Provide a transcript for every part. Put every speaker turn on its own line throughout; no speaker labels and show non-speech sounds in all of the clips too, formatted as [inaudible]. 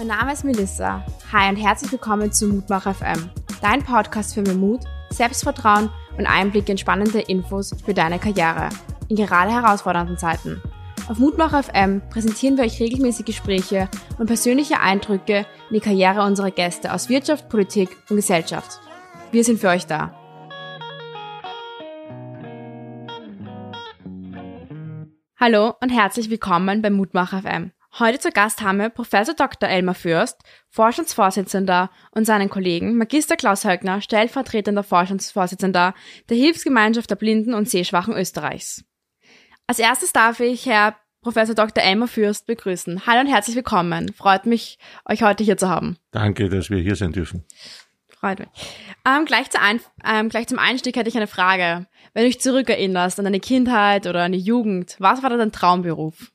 Mein Name ist Melissa. Hi und herzlich willkommen zu Mutmach FM, dein Podcast für mehr Mut, Selbstvertrauen und Einblick in spannende Infos für deine Karriere in gerade herausfordernden Zeiten. Auf Mutmach FM präsentieren wir euch regelmäßig Gespräche und persönliche Eindrücke in die Karriere unserer Gäste aus Wirtschaft, Politik und Gesellschaft. Wir sind für euch da. Hallo und herzlich willkommen bei Mutmach FM. Heute zu Gast haben wir Professor Dr. Elmar Fürst, Forschungsvorsitzender und seinen Kollegen Magister Klaus Höckner, stellvertretender Forschungsvorsitzender der Hilfsgemeinschaft der Blinden und Sehschwachen Österreichs. Als erstes darf ich Herr Professor Dr. Elmar Fürst begrüßen. Hallo und herzlich willkommen. Freut mich, euch heute hier zu haben.
Danke, dass wir hier sein dürfen.
Freut mich. Ähm, gleich, zu ein, ähm, gleich zum Einstieg hätte ich eine Frage. Wenn du dich zurückerinnerst an deine Kindheit oder an die Jugend, was war da dein Traumberuf?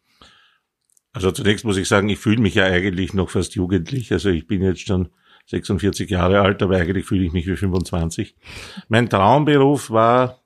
Also zunächst muss ich sagen, ich fühle mich ja eigentlich noch fast jugendlich. Also ich bin jetzt schon 46 Jahre alt, aber eigentlich fühle ich mich wie 25. Mein Traumberuf war,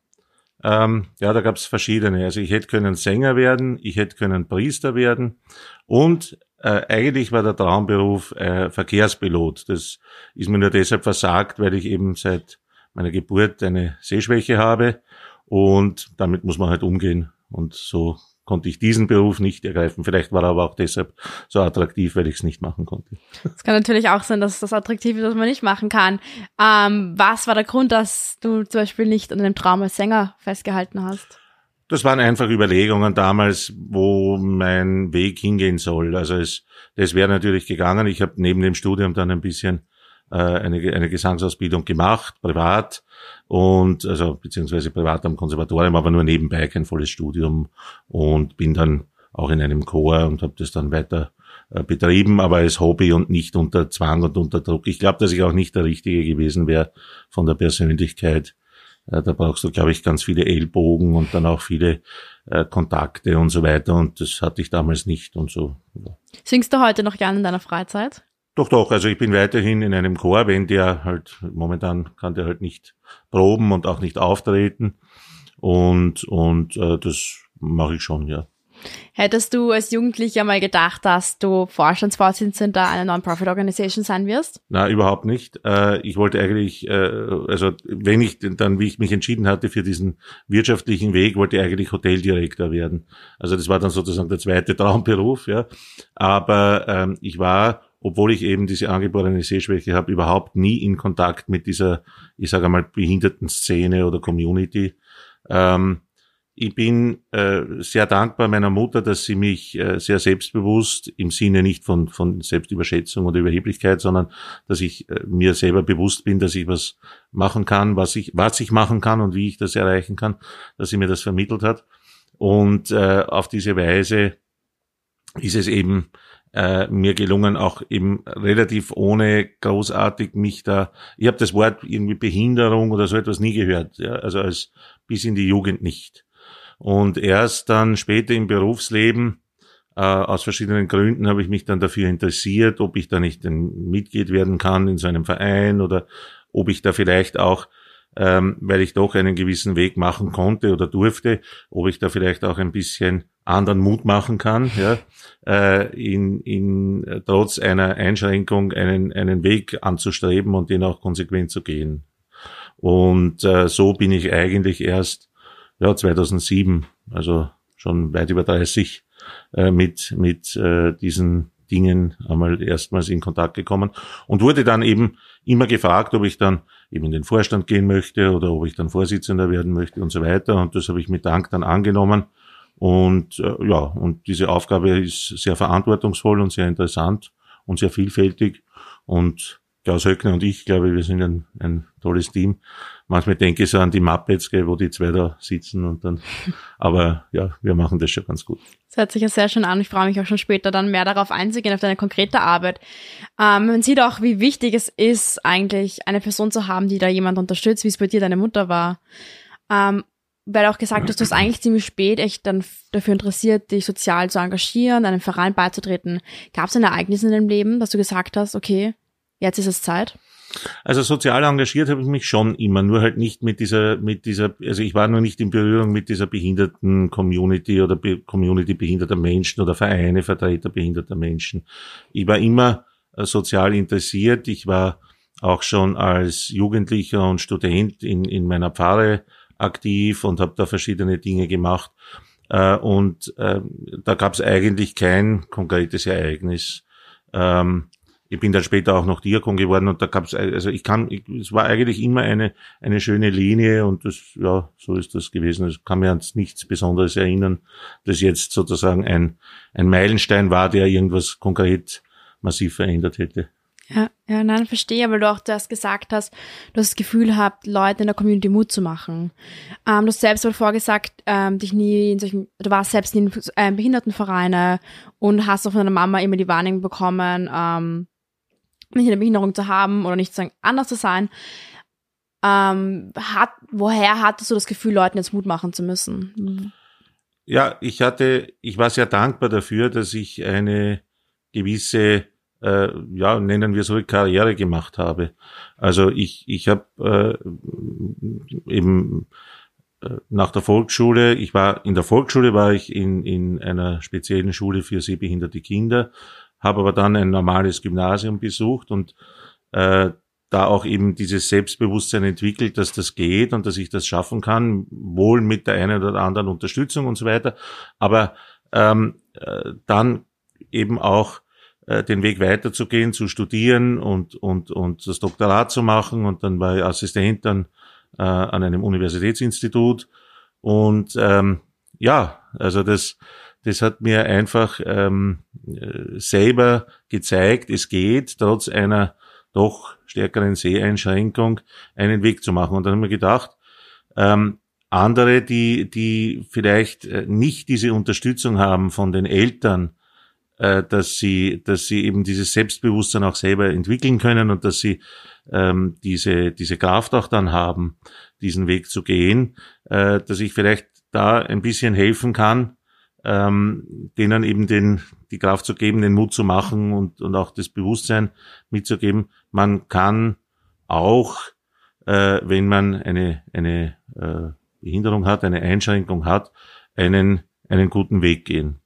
ähm, ja, da gab es verschiedene. Also ich hätte können Sänger werden, ich hätte können Priester werden und äh, eigentlich war der Traumberuf äh, Verkehrspilot. Das ist mir nur deshalb versagt, weil ich eben seit meiner Geburt eine Sehschwäche habe und damit muss man halt umgehen. Und so konnte ich diesen Beruf nicht ergreifen. Vielleicht war er aber auch deshalb so attraktiv, weil ich es nicht machen konnte.
Es kann natürlich auch sein, dass das attraktiv ist, was man nicht machen kann. Ähm, was war der Grund, dass du zum Beispiel nicht an dem Traum als Sänger festgehalten hast?
Das waren einfach Überlegungen damals, wo mein Weg hingehen soll. Also es, das wäre natürlich gegangen. Ich habe neben dem Studium dann ein bisschen äh, eine, eine Gesangsausbildung gemacht, privat und also beziehungsweise privat am Konservatorium, aber nur nebenbei kein volles Studium und bin dann auch in einem Chor und habe das dann weiter äh, betrieben, aber als Hobby und nicht unter Zwang und unter Druck. Ich glaube, dass ich auch nicht der Richtige gewesen wäre von der Persönlichkeit äh, da brauchst du, glaube ich, ganz viele Ellbogen und dann auch viele äh, Kontakte und so weiter. Und das hatte ich damals nicht und so.
Singst du heute noch gerne in deiner Freizeit?
Doch, doch. Also ich bin weiterhin in einem Chor, wenn der halt, momentan kann der halt nicht proben und auch nicht auftreten. Und, und äh, das mache ich schon, ja.
Hättest du als Jugendlicher mal gedacht, dass du Vorstandsvorsitzender einer Non-Profit-Organisation sein wirst?
Na, überhaupt nicht. Äh, ich wollte eigentlich, äh, also wenn ich dann, wie ich mich entschieden hatte für diesen wirtschaftlichen Weg, wollte ich eigentlich Hoteldirektor werden. Also das war dann sozusagen der zweite [laughs] Traumberuf, ja. Aber ähm, ich war obwohl ich eben diese angeborene Sehschwäche habe, überhaupt nie in Kontakt mit dieser, ich sage mal, Behindertenszene oder Community. Ähm, ich bin äh, sehr dankbar meiner Mutter, dass sie mich äh, sehr selbstbewusst im Sinne nicht von, von Selbstüberschätzung oder Überheblichkeit, sondern dass ich äh, mir selber bewusst bin, dass ich was machen kann, was ich, was ich machen kann und wie ich das erreichen kann, dass sie mir das vermittelt hat. Und äh, auf diese Weise ist es eben äh, mir gelungen, auch eben relativ ohne großartig mich da, ich habe das Wort irgendwie Behinderung oder so etwas nie gehört, ja, also als bis in die Jugend nicht. Und erst dann später im Berufsleben, äh, aus verschiedenen Gründen, habe ich mich dann dafür interessiert, ob ich da nicht ein Mitglied werden kann in so einem Verein oder ob ich da vielleicht auch, ähm, weil ich doch einen gewissen Weg machen konnte oder durfte, ob ich da vielleicht auch ein bisschen anderen Mut machen kann, ja, äh, in, in, äh, trotz einer Einschränkung einen, einen Weg anzustreben und den auch konsequent zu gehen. Und äh, so bin ich eigentlich erst ja, 2007, also schon weit über 30, äh, mit, mit äh, diesen Dingen einmal erstmals in Kontakt gekommen und wurde dann eben immer gefragt, ob ich dann eben in den Vorstand gehen möchte oder ob ich dann Vorsitzender werden möchte und so weiter. Und das habe ich mit Dank dann angenommen. Und äh, ja, und diese Aufgabe ist sehr verantwortungsvoll und sehr interessant und sehr vielfältig. Und Klaus Höckner und ich, glaube, wir sind ein, ein tolles Team manchmal denke ich so an die Muppets, gell, wo die zwei da sitzen und dann, [laughs] aber ja, wir machen das schon ganz gut.
Das hört sich ja sehr schön an. Ich freue mich auch schon später dann mehr darauf einzugehen, auf deine konkrete Arbeit. Ähm, man sieht auch, wie wichtig es ist, eigentlich eine Person zu haben, die da jemand unterstützt, wie es bei dir deine Mutter war. Ähm, weil auch gesagt hast, du hast eigentlich ziemlich spät echt dann dafür interessiert, dich sozial zu engagieren, einem Verein beizutreten. Gab es ein Ereignis in deinem Leben, dass du gesagt hast, okay, jetzt ist es Zeit?
Also sozial engagiert habe ich mich schon immer, nur halt nicht mit dieser, mit dieser, also ich war nur nicht in Berührung mit dieser behinderten Community oder Be Community behinderter Menschen oder Vereine, Vertreter behinderter Menschen. Ich war immer äh, sozial interessiert. Ich war auch schon als Jugendlicher und Student in, in meiner Pfarre aktiv und habe da verschiedene Dinge gemacht. Äh, und äh, da gab es eigentlich kein konkretes Ereignis. Ähm, ich bin dann später auch noch Diakon geworden und da gab es, also ich kann, ich, es war eigentlich immer eine, eine schöne Linie und das, ja, so ist das gewesen. Ich kann mir an nichts Besonderes erinnern, dass jetzt sozusagen ein, ein Meilenstein war, der irgendwas konkret massiv verändert hätte.
Ja, ja, nein, verstehe, weil du auch das gesagt hast, du hast das Gefühl habt, Leuten in der Community Mut zu machen. Ähm, du hast selbst mal vorgesagt, ähm, dich nie in solchen, du warst selbst in ähm, Behindertenvereine und hast auch von deiner Mama immer die Warnung bekommen, ähm, nicht eine Behinderung zu haben oder nicht zu sagen, anders zu sein. Ähm, hat, woher hattest du das Gefühl, Leuten jetzt Mut machen zu müssen?
Ja, ich hatte, ich war sehr dankbar dafür, dass ich eine gewisse äh, ja, nennen wir so, Karriere gemacht habe. Also ich, ich habe äh, eben äh, nach der Volksschule, ich war in der Volksschule war ich in, in einer speziellen Schule für sehbehinderte Kinder, habe aber dann ein normales Gymnasium besucht und äh, da auch eben dieses Selbstbewusstsein entwickelt, dass das geht und dass ich das schaffen kann, wohl mit der einen oder anderen Unterstützung und so weiter. Aber ähm, äh, dann eben auch äh, den Weg weiterzugehen, zu studieren und, und, und das Doktorat zu machen. Und dann war ich Assistent dann äh, an einem Universitätsinstitut. Und ähm, ja, also das, das hat mir einfach ähm, äh, selber gezeigt, es geht, trotz einer doch stärkeren Seheinschränkung einen Weg zu machen. Und dann haben wir gedacht, ähm, andere, die, die vielleicht äh, nicht diese Unterstützung haben von den Eltern, äh, dass sie, dass sie eben dieses Selbstbewusstsein auch selber entwickeln können und dass sie ähm, diese, diese Kraft auch dann haben, diesen Weg zu gehen, äh, dass ich vielleicht da ein bisschen helfen kann, ähm, denen eben den, die Kraft zu geben, den Mut zu machen und, und auch das Bewusstsein mitzugeben. Man kann auch, äh, wenn man eine, eine äh, Behinderung hat, eine Einschränkung hat, einen, einen guten Weg gehen.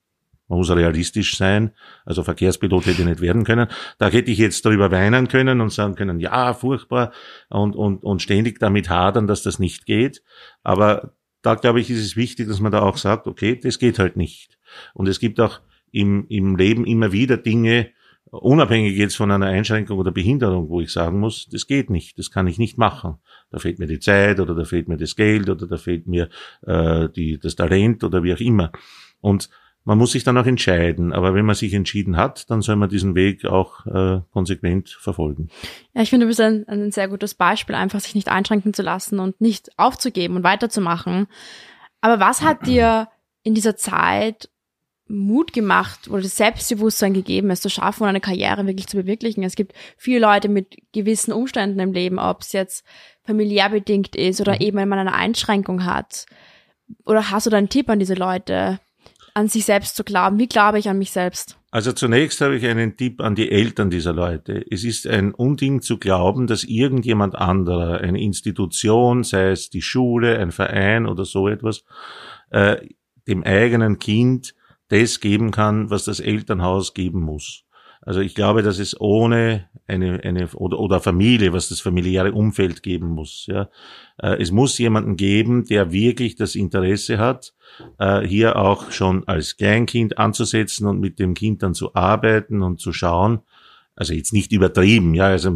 Man muss realistisch sein. Also Verkehrspilot hätte ich nicht werden können. Da hätte ich jetzt darüber weinen können und sagen können, ja, furchtbar und, und, und ständig damit hadern, dass das nicht geht. Aber da glaube ich, ist es wichtig, dass man da auch sagt, okay, das geht halt nicht. Und es gibt auch im, im Leben immer wieder Dinge, unabhängig jetzt von einer Einschränkung oder Behinderung, wo ich sagen muss, das geht nicht, das kann ich nicht machen. Da fehlt mir die Zeit oder da fehlt mir das Geld oder da fehlt mir äh, die, das Talent oder wie auch immer. Und man muss sich dann auch entscheiden, aber wenn man sich entschieden hat, dann soll man diesen Weg auch äh, konsequent verfolgen.
Ja, ich finde, du bist ein, ein sehr gutes Beispiel, einfach sich nicht einschränken zu lassen und nicht aufzugeben und weiterzumachen. Aber was hat [clears throat] dir in dieser Zeit Mut gemacht oder das Selbstbewusstsein gegeben, es zu schaffen und eine Karriere wirklich zu bewirklichen? Es gibt viele Leute mit gewissen Umständen im Leben, ob es jetzt familiär bedingt ist oder mhm. eben, wenn man eine Einschränkung hat. Oder hast du da einen Tipp an diese Leute? An sich selbst zu glauben. Wie glaube ich an mich selbst?
Also zunächst habe ich einen Tipp an die Eltern dieser Leute. Es ist ein Unding zu glauben, dass irgendjemand anderer, eine Institution, sei es die Schule, ein Verein oder so etwas, äh, dem eigenen Kind das geben kann, was das Elternhaus geben muss. Also ich glaube, dass es ohne eine, eine oder, oder Familie, was das familiäre Umfeld geben muss. Ja. Äh, es muss jemanden geben, der wirklich das Interesse hat, äh, hier auch schon als Kleinkind anzusetzen und mit dem Kind dann zu arbeiten und zu schauen. Also jetzt nicht übertrieben, ja, also,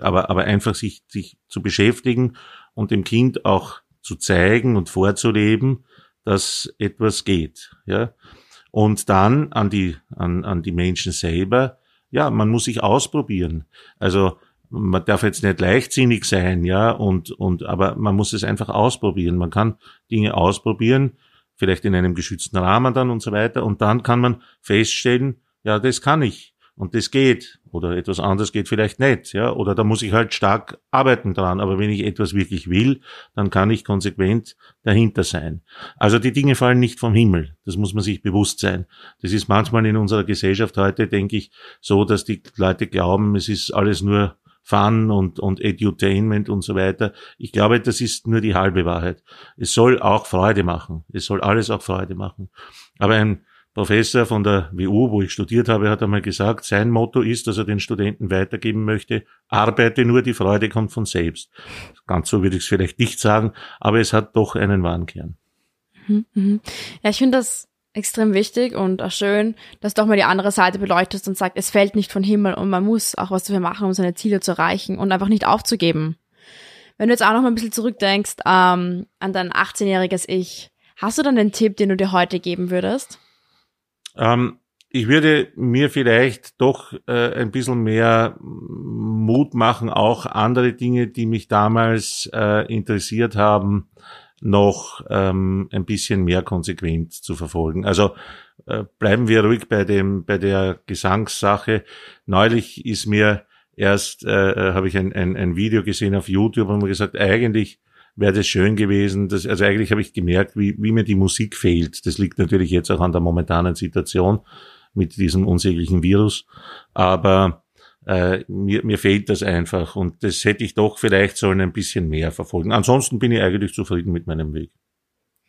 aber, aber einfach sich, sich zu beschäftigen und dem Kind auch zu zeigen und vorzuleben, dass etwas geht, ja. Und dann an die, an, an die Menschen selber, ja, man muss sich ausprobieren. Also man darf jetzt nicht leichtsinnig sein, ja, und, und, aber man muss es einfach ausprobieren. Man kann Dinge ausprobieren, vielleicht in einem geschützten Rahmen dann und so weiter, und dann kann man feststellen, ja, das kann ich und das geht oder etwas anderes geht vielleicht nicht, ja, oder da muss ich halt stark arbeiten dran, aber wenn ich etwas wirklich will, dann kann ich konsequent dahinter sein. Also die Dinge fallen nicht vom Himmel, das muss man sich bewusst sein. Das ist manchmal in unserer Gesellschaft heute, denke ich, so, dass die Leute glauben, es ist alles nur Fun und, und Edutainment und so weiter. Ich glaube, das ist nur die halbe Wahrheit. Es soll auch Freude machen. Es soll alles auch Freude machen. Aber ein Professor von der WU, wo ich studiert habe, hat einmal gesagt, sein Motto ist, dass er den Studenten weitergeben möchte, arbeite nur, die Freude kommt von selbst. Ganz so würde ich es vielleicht nicht sagen, aber es hat doch einen wahren Kern.
Mhm, mhm. Ja, ich finde das extrem wichtig und auch schön, dass du auch mal die andere Seite beleuchtest und sagst, es fällt nicht von Himmel und man muss auch was dafür machen, um seine Ziele zu erreichen und einfach nicht aufzugeben. Wenn du jetzt auch noch mal ein bisschen zurückdenkst ähm, an dein 18-jähriges Ich, hast du dann den Tipp, den du dir heute geben würdest?
Ähm, ich würde mir vielleicht doch äh, ein bisschen mehr Mut machen, auch andere Dinge, die mich damals äh, interessiert haben, noch ähm, ein bisschen mehr konsequent zu verfolgen. Also äh, bleiben wir ruhig bei dem bei der Gesangssache. Neulich ist mir erst äh, äh habe ich ein, ein, ein Video gesehen auf YouTube und mir gesagt, eigentlich wäre das schön gewesen. Dass, also eigentlich habe ich gemerkt, wie, wie mir die Musik fehlt. Das liegt natürlich jetzt auch an der momentanen Situation mit diesem unsäglichen Virus. Aber äh, mir, mir fehlt das einfach und das hätte ich doch vielleicht sollen ein bisschen mehr verfolgen. Ansonsten bin ich eigentlich zufrieden mit meinem Weg.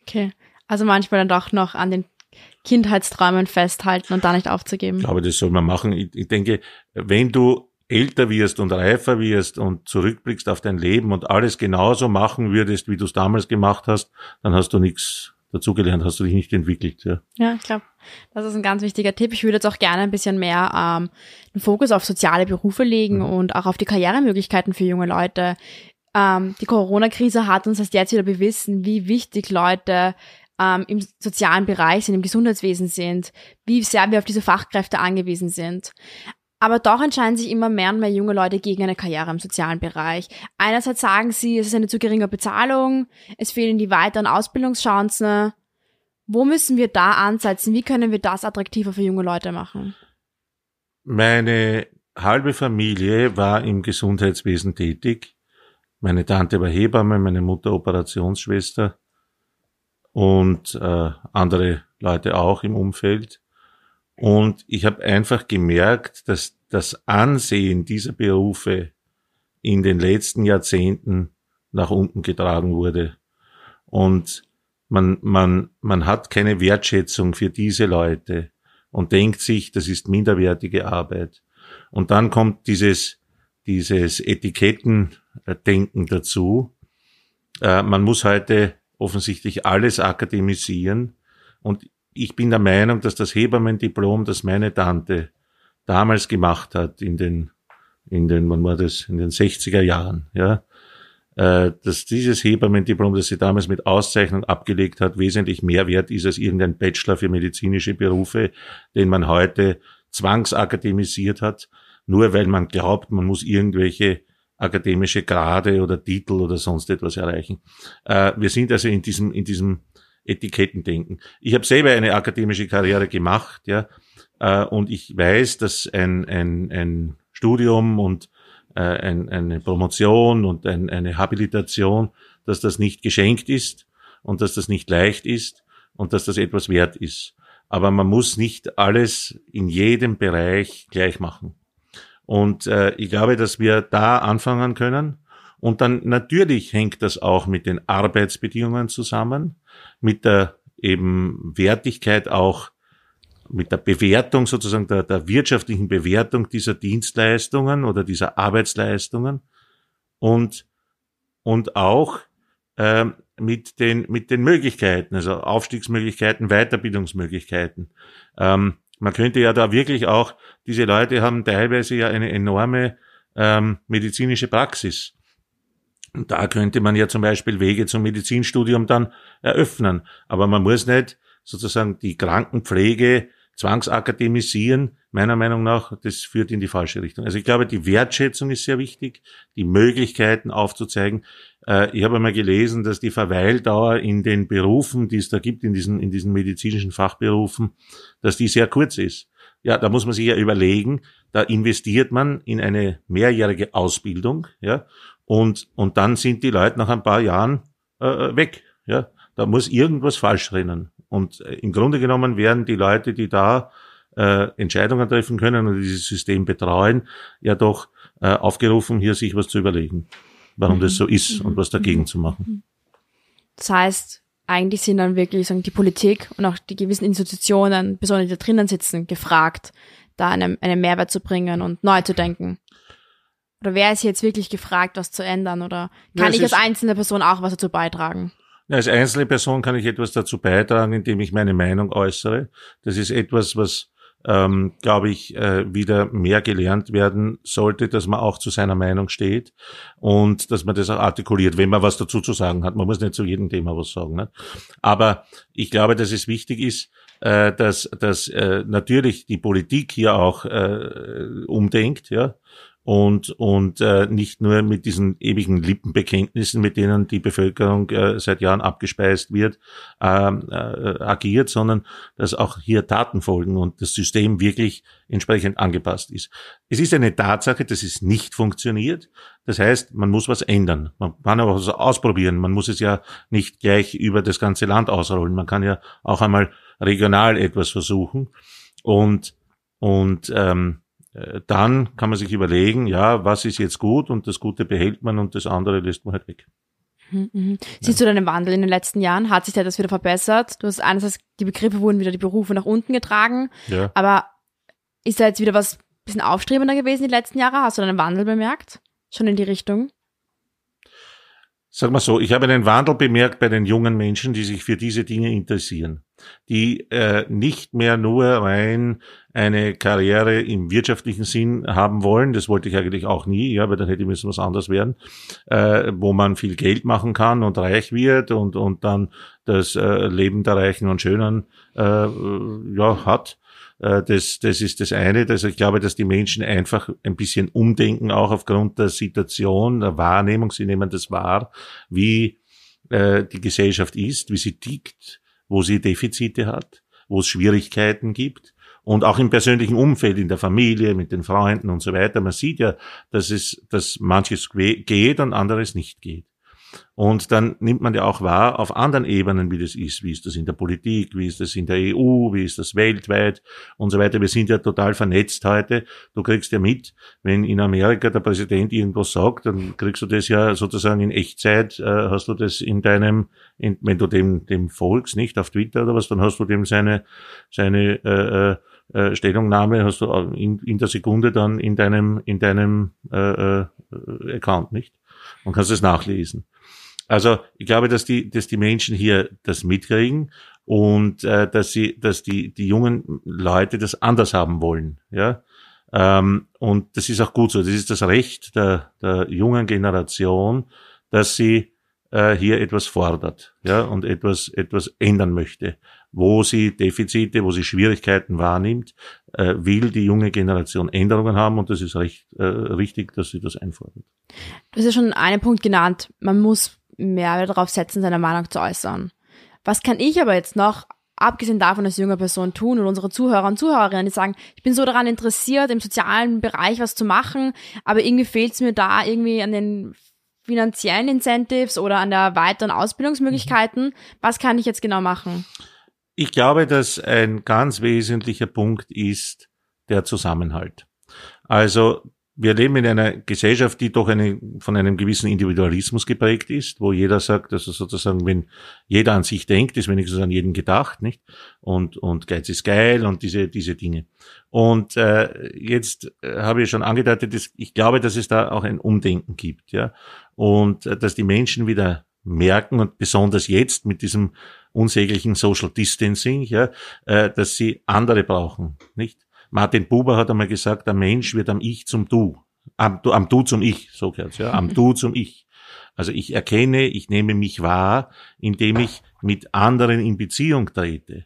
Okay, also manchmal dann doch noch an den Kindheitsträumen festhalten und da nicht aufzugeben.
Ich glaube, das soll man machen. Ich, ich denke, wenn du älter wirst und reifer wirst und zurückblickst auf dein Leben und alles genauso machen würdest, wie du es damals gemacht hast, dann hast du nichts dazugelernt, hast du dich nicht entwickelt. Ja,
ja ich glaube, das ist ein ganz wichtiger Tipp. Ich würde jetzt auch gerne ein bisschen mehr ähm, den Fokus auf soziale Berufe legen mhm. und auch auf die Karrieremöglichkeiten für junge Leute. Ähm, die Corona-Krise hat uns erst jetzt wieder bewiesen, wie wichtig Leute ähm, im sozialen Bereich sind, im Gesundheitswesen sind, wie sehr wir auf diese Fachkräfte angewiesen sind. Aber doch entscheiden sich immer mehr und mehr junge Leute gegen eine Karriere im sozialen Bereich. Einerseits sagen sie, es ist eine zu geringe Bezahlung, es fehlen die weiteren Ausbildungschancen. Wo müssen wir da ansetzen? Wie können wir das attraktiver für junge Leute machen?
Meine halbe Familie war im Gesundheitswesen tätig. Meine Tante war Hebamme, meine Mutter Operationsschwester und äh, andere Leute auch im Umfeld. Und ich habe einfach gemerkt, dass das Ansehen dieser Berufe in den letzten Jahrzehnten nach unten getragen wurde. Und man, man, man hat keine Wertschätzung für diese Leute und denkt sich, das ist minderwertige Arbeit. Und dann kommt dieses, dieses Etikettendenken dazu. Äh, man muss heute offensichtlich alles akademisieren. Und ich bin der Meinung, dass das Hebammendiplom, das meine Tante damals gemacht hat, in den, in den, wann war das, in den 60er Jahren, ja, äh, dass dieses Hebammendiplom, das sie damals mit Auszeichnung abgelegt hat, wesentlich mehr wert ist als irgendein Bachelor für medizinische Berufe, den man heute zwangsakademisiert hat, nur weil man glaubt, man muss irgendwelche akademische Grade oder Titel oder sonst etwas erreichen. Äh, wir sind also in diesem, in diesem Etiketten denken. Ich habe selber eine akademische Karriere gemacht, ja, äh, und ich weiß, dass ein, ein, ein Studium und äh, ein, eine Promotion und ein, eine Habilitation, dass das nicht geschenkt ist und dass das nicht leicht ist und dass das etwas wert ist. Aber man muss nicht alles in jedem Bereich gleich machen. Und äh, ich glaube, dass wir da anfangen können. Und dann natürlich hängt das auch mit den Arbeitsbedingungen zusammen mit der eben Wertigkeit auch, mit der Bewertung sozusagen der, der wirtschaftlichen Bewertung dieser Dienstleistungen oder dieser Arbeitsleistungen und, und auch äh, mit, den, mit den Möglichkeiten, also Aufstiegsmöglichkeiten, Weiterbildungsmöglichkeiten. Ähm, man könnte ja da wirklich auch, diese Leute haben teilweise ja eine enorme ähm, medizinische Praxis. Und da könnte man ja zum Beispiel Wege zum Medizinstudium dann eröffnen. Aber man muss nicht sozusagen die Krankenpflege zwangsakademisieren. Meiner Meinung nach, das führt in die falsche Richtung. Also ich glaube, die Wertschätzung ist sehr wichtig, die Möglichkeiten aufzuzeigen. Äh, ich habe einmal gelesen, dass die Verweildauer in den Berufen, die es da gibt, in diesen, in diesen medizinischen Fachberufen, dass die sehr kurz ist. Ja, da muss man sich ja überlegen, da investiert man in eine mehrjährige Ausbildung, ja, und, und dann sind die Leute nach ein paar Jahren äh, äh, weg. Ja, da muss irgendwas falsch rennen. Und äh, im Grunde genommen werden die Leute, die da äh, Entscheidungen treffen können und dieses System betreuen, ja doch äh, aufgerufen, hier sich was zu überlegen, warum mhm. das so ist und was dagegen mhm. zu machen.
Das heißt, eigentlich sind dann wirklich sagen, die Politik und auch die gewissen Institutionen, besonders die da drinnen sitzen, gefragt, da einen, einen Mehrwert zu bringen und neu zu denken. Oder wer ist jetzt wirklich gefragt, was zu ändern? Oder kann ja, ich als einzelne Person auch was dazu beitragen?
Als einzelne Person kann ich etwas dazu beitragen, indem ich meine Meinung äußere. Das ist etwas, was, ähm, glaube ich, äh, wieder mehr gelernt werden sollte, dass man auch zu seiner Meinung steht und dass man das auch artikuliert, wenn man was dazu zu sagen hat. Man muss nicht zu jedem Thema was sagen. Ne? Aber ich glaube, dass es wichtig ist, äh, dass, dass äh, natürlich die Politik hier auch äh, umdenkt, ja, und, und äh, nicht nur mit diesen ewigen Lippenbekenntnissen, mit denen die Bevölkerung äh, seit Jahren abgespeist wird, ähm, äh, agiert, sondern dass auch hier Taten folgen und das System wirklich entsprechend angepasst ist. Es ist eine Tatsache, dass es nicht funktioniert. Das heißt, man muss was ändern. Man kann aber was ausprobieren. Man muss es ja nicht gleich über das ganze Land ausrollen. Man kann ja auch einmal regional etwas versuchen. Und, und ähm, äh, dann kann man sich überlegen, ja, was ist jetzt gut und das Gute behält man und das andere lässt man halt weg.
Mhm. mhm. Siehst du deinen Wandel in den letzten Jahren? Hat sich da das wieder verbessert? Du hast einerseits, die Begriffe wurden wieder die Berufe nach unten getragen, ja. aber ist da jetzt wieder was bisschen aufstrebender gewesen die letzten Jahre? Hast du einen Wandel bemerkt? Schon in die Richtung?
Sag mal so, ich habe einen Wandel bemerkt bei den jungen Menschen, die sich für diese Dinge interessieren, die äh, nicht mehr nur rein eine Karriere im wirtschaftlichen Sinn haben wollen, das wollte ich eigentlich auch nie, ja, weil dann hätte müssen was anderes werden, äh, wo man viel Geld machen kann und reich wird und, und dann das äh, Leben der Reichen und Schönen äh, ja, hat, äh, das, das ist das eine. Also ich glaube, dass die Menschen einfach ein bisschen umdenken, auch aufgrund der Situation, der Wahrnehmung. Sie nehmen das wahr, wie äh, die Gesellschaft ist, wie sie tickt, wo sie Defizite hat, wo es Schwierigkeiten gibt. Und auch im persönlichen Umfeld, in der Familie, mit den Freunden und so weiter. Man sieht ja, dass es, dass manches geht und anderes nicht geht. Und dann nimmt man ja auch wahr auf anderen Ebenen, wie das ist. Wie ist das in der Politik, wie ist das in der EU, wie ist das weltweit und so weiter. Wir sind ja total vernetzt heute. Du kriegst ja mit, wenn in Amerika der Präsident irgendwas sagt, dann kriegst du das ja sozusagen in Echtzeit, äh, hast du das in deinem, in, wenn du dem, dem folgst, nicht auf Twitter oder was, dann hast du dem seine, seine, äh, äh, äh Stellungnahme hast du in, in der Sekunde dann in deinem, in deinem äh, äh, Account, nicht? Und kannst es nachlesen. Also ich glaube, dass die, dass die Menschen hier das mitkriegen und äh, dass sie, dass die, die jungen Leute das anders haben wollen. Ja. Ähm, und das ist auch gut so. Das ist das Recht der, der jungen Generation, dass sie äh, hier etwas fordert, ja, und etwas, etwas ändern möchte. Wo sie Defizite, wo sie Schwierigkeiten wahrnimmt, äh, will die junge Generation Änderungen haben und das ist recht äh, richtig, dass sie das einfordert.
Du hast ja schon einen Punkt genannt. Man muss mehr darauf setzen, seine Meinung zu äußern. Was kann ich aber jetzt noch, abgesehen davon als junge Person tun und unsere Zuhörer und Zuhörerinnen, die sagen, ich bin so daran interessiert, im sozialen Bereich was zu machen, aber irgendwie fehlt es mir da irgendwie an den finanziellen Incentives oder an der weiteren Ausbildungsmöglichkeiten. Was kann ich jetzt genau machen?
Ich glaube, dass ein ganz wesentlicher Punkt ist der Zusammenhalt. Also wir leben in einer Gesellschaft, die doch eine, von einem gewissen Individualismus geprägt ist, wo jeder sagt, also sozusagen, wenn jeder an sich denkt, ist wenigstens an jeden gedacht, nicht? Und, und Geiz ist geil und diese, diese Dinge. Und äh, jetzt äh, habe ich schon angedeutet, dass ich glaube, dass es da auch ein Umdenken gibt, ja. Und äh, dass die Menschen wieder merken und besonders jetzt mit diesem unsäglichen Social Distancing, ja, äh, dass sie andere brauchen, nicht? Martin Buber hat einmal gesagt, der Mensch wird am Ich zum Du. Am, am Du zum Ich, so gehört's, ja. Am Du zum Ich. Also ich erkenne, ich nehme mich wahr, indem ich mit anderen in Beziehung trete.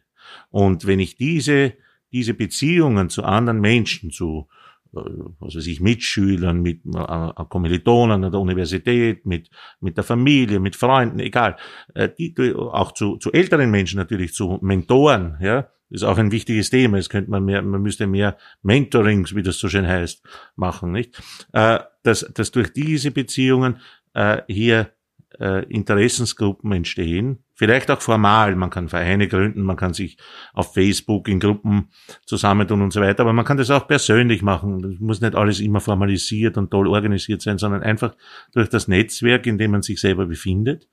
Und wenn ich diese, diese Beziehungen zu anderen Menschen, zu, was weiß ich, Mitschülern, mit äh, Kommilitonen an der Universität, mit, mit der Familie, mit Freunden, egal, äh, die, auch zu, zu älteren Menschen natürlich, zu Mentoren, ja, ist auch ein wichtiges Thema. Es könnte man mehr, man müsste mehr Mentorings, wie das so schön heißt, machen, nicht? Äh, dass, dass durch diese Beziehungen äh, hier äh, Interessensgruppen entstehen. Vielleicht auch formal. Man kann Vereine gründen, man kann sich auf Facebook in Gruppen zusammentun und so weiter. Aber man kann das auch persönlich machen. Das muss nicht alles immer formalisiert und toll organisiert sein, sondern einfach durch das Netzwerk, in dem man sich selber befindet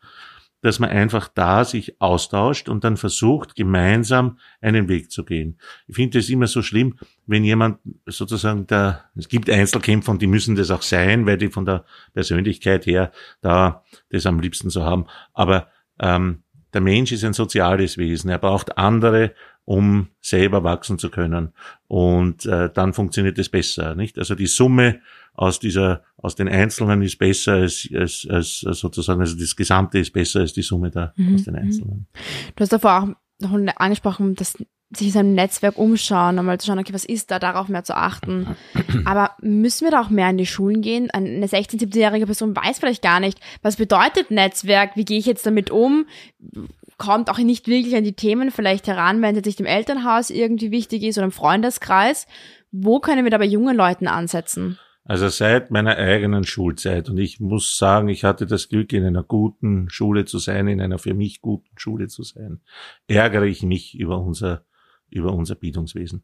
dass man einfach da sich austauscht und dann versucht, gemeinsam einen Weg zu gehen. Ich finde es immer so schlimm, wenn jemand sozusagen da, es gibt Einzelkämpfer und die müssen das auch sein, weil die von der Persönlichkeit her da das am liebsten so haben. Aber ähm, der Mensch ist ein soziales Wesen. Er braucht andere, um selber wachsen zu können. Und äh, dann funktioniert es besser, nicht? Also die Summe aus dieser, aus den Einzelnen ist besser als, als, als sozusagen, also das Gesamte ist besser als die Summe da mhm. aus den mhm. Einzelnen.
Du hast davor auch noch angesprochen, dass sich in seinem Netzwerk umschauen, einmal zu schauen, okay, was ist da, darauf mehr zu achten. Aber müssen wir da auch mehr in die Schulen gehen? Eine 16-, 17-jährige Person weiß vielleicht gar nicht, was bedeutet Netzwerk, wie gehe ich jetzt damit um? Kommt auch nicht wirklich an die Themen vielleicht heran, wenn es jetzt im Elternhaus irgendwie wichtig ist oder im Freundeskreis. Wo können wir da bei jungen Leuten ansetzen?
Also seit meiner eigenen Schulzeit. Und ich muss sagen, ich hatte das Glück, in einer guten Schule zu sein, in einer für mich guten Schule zu sein, ärgere ich mich über unser über unser Bildungswesen.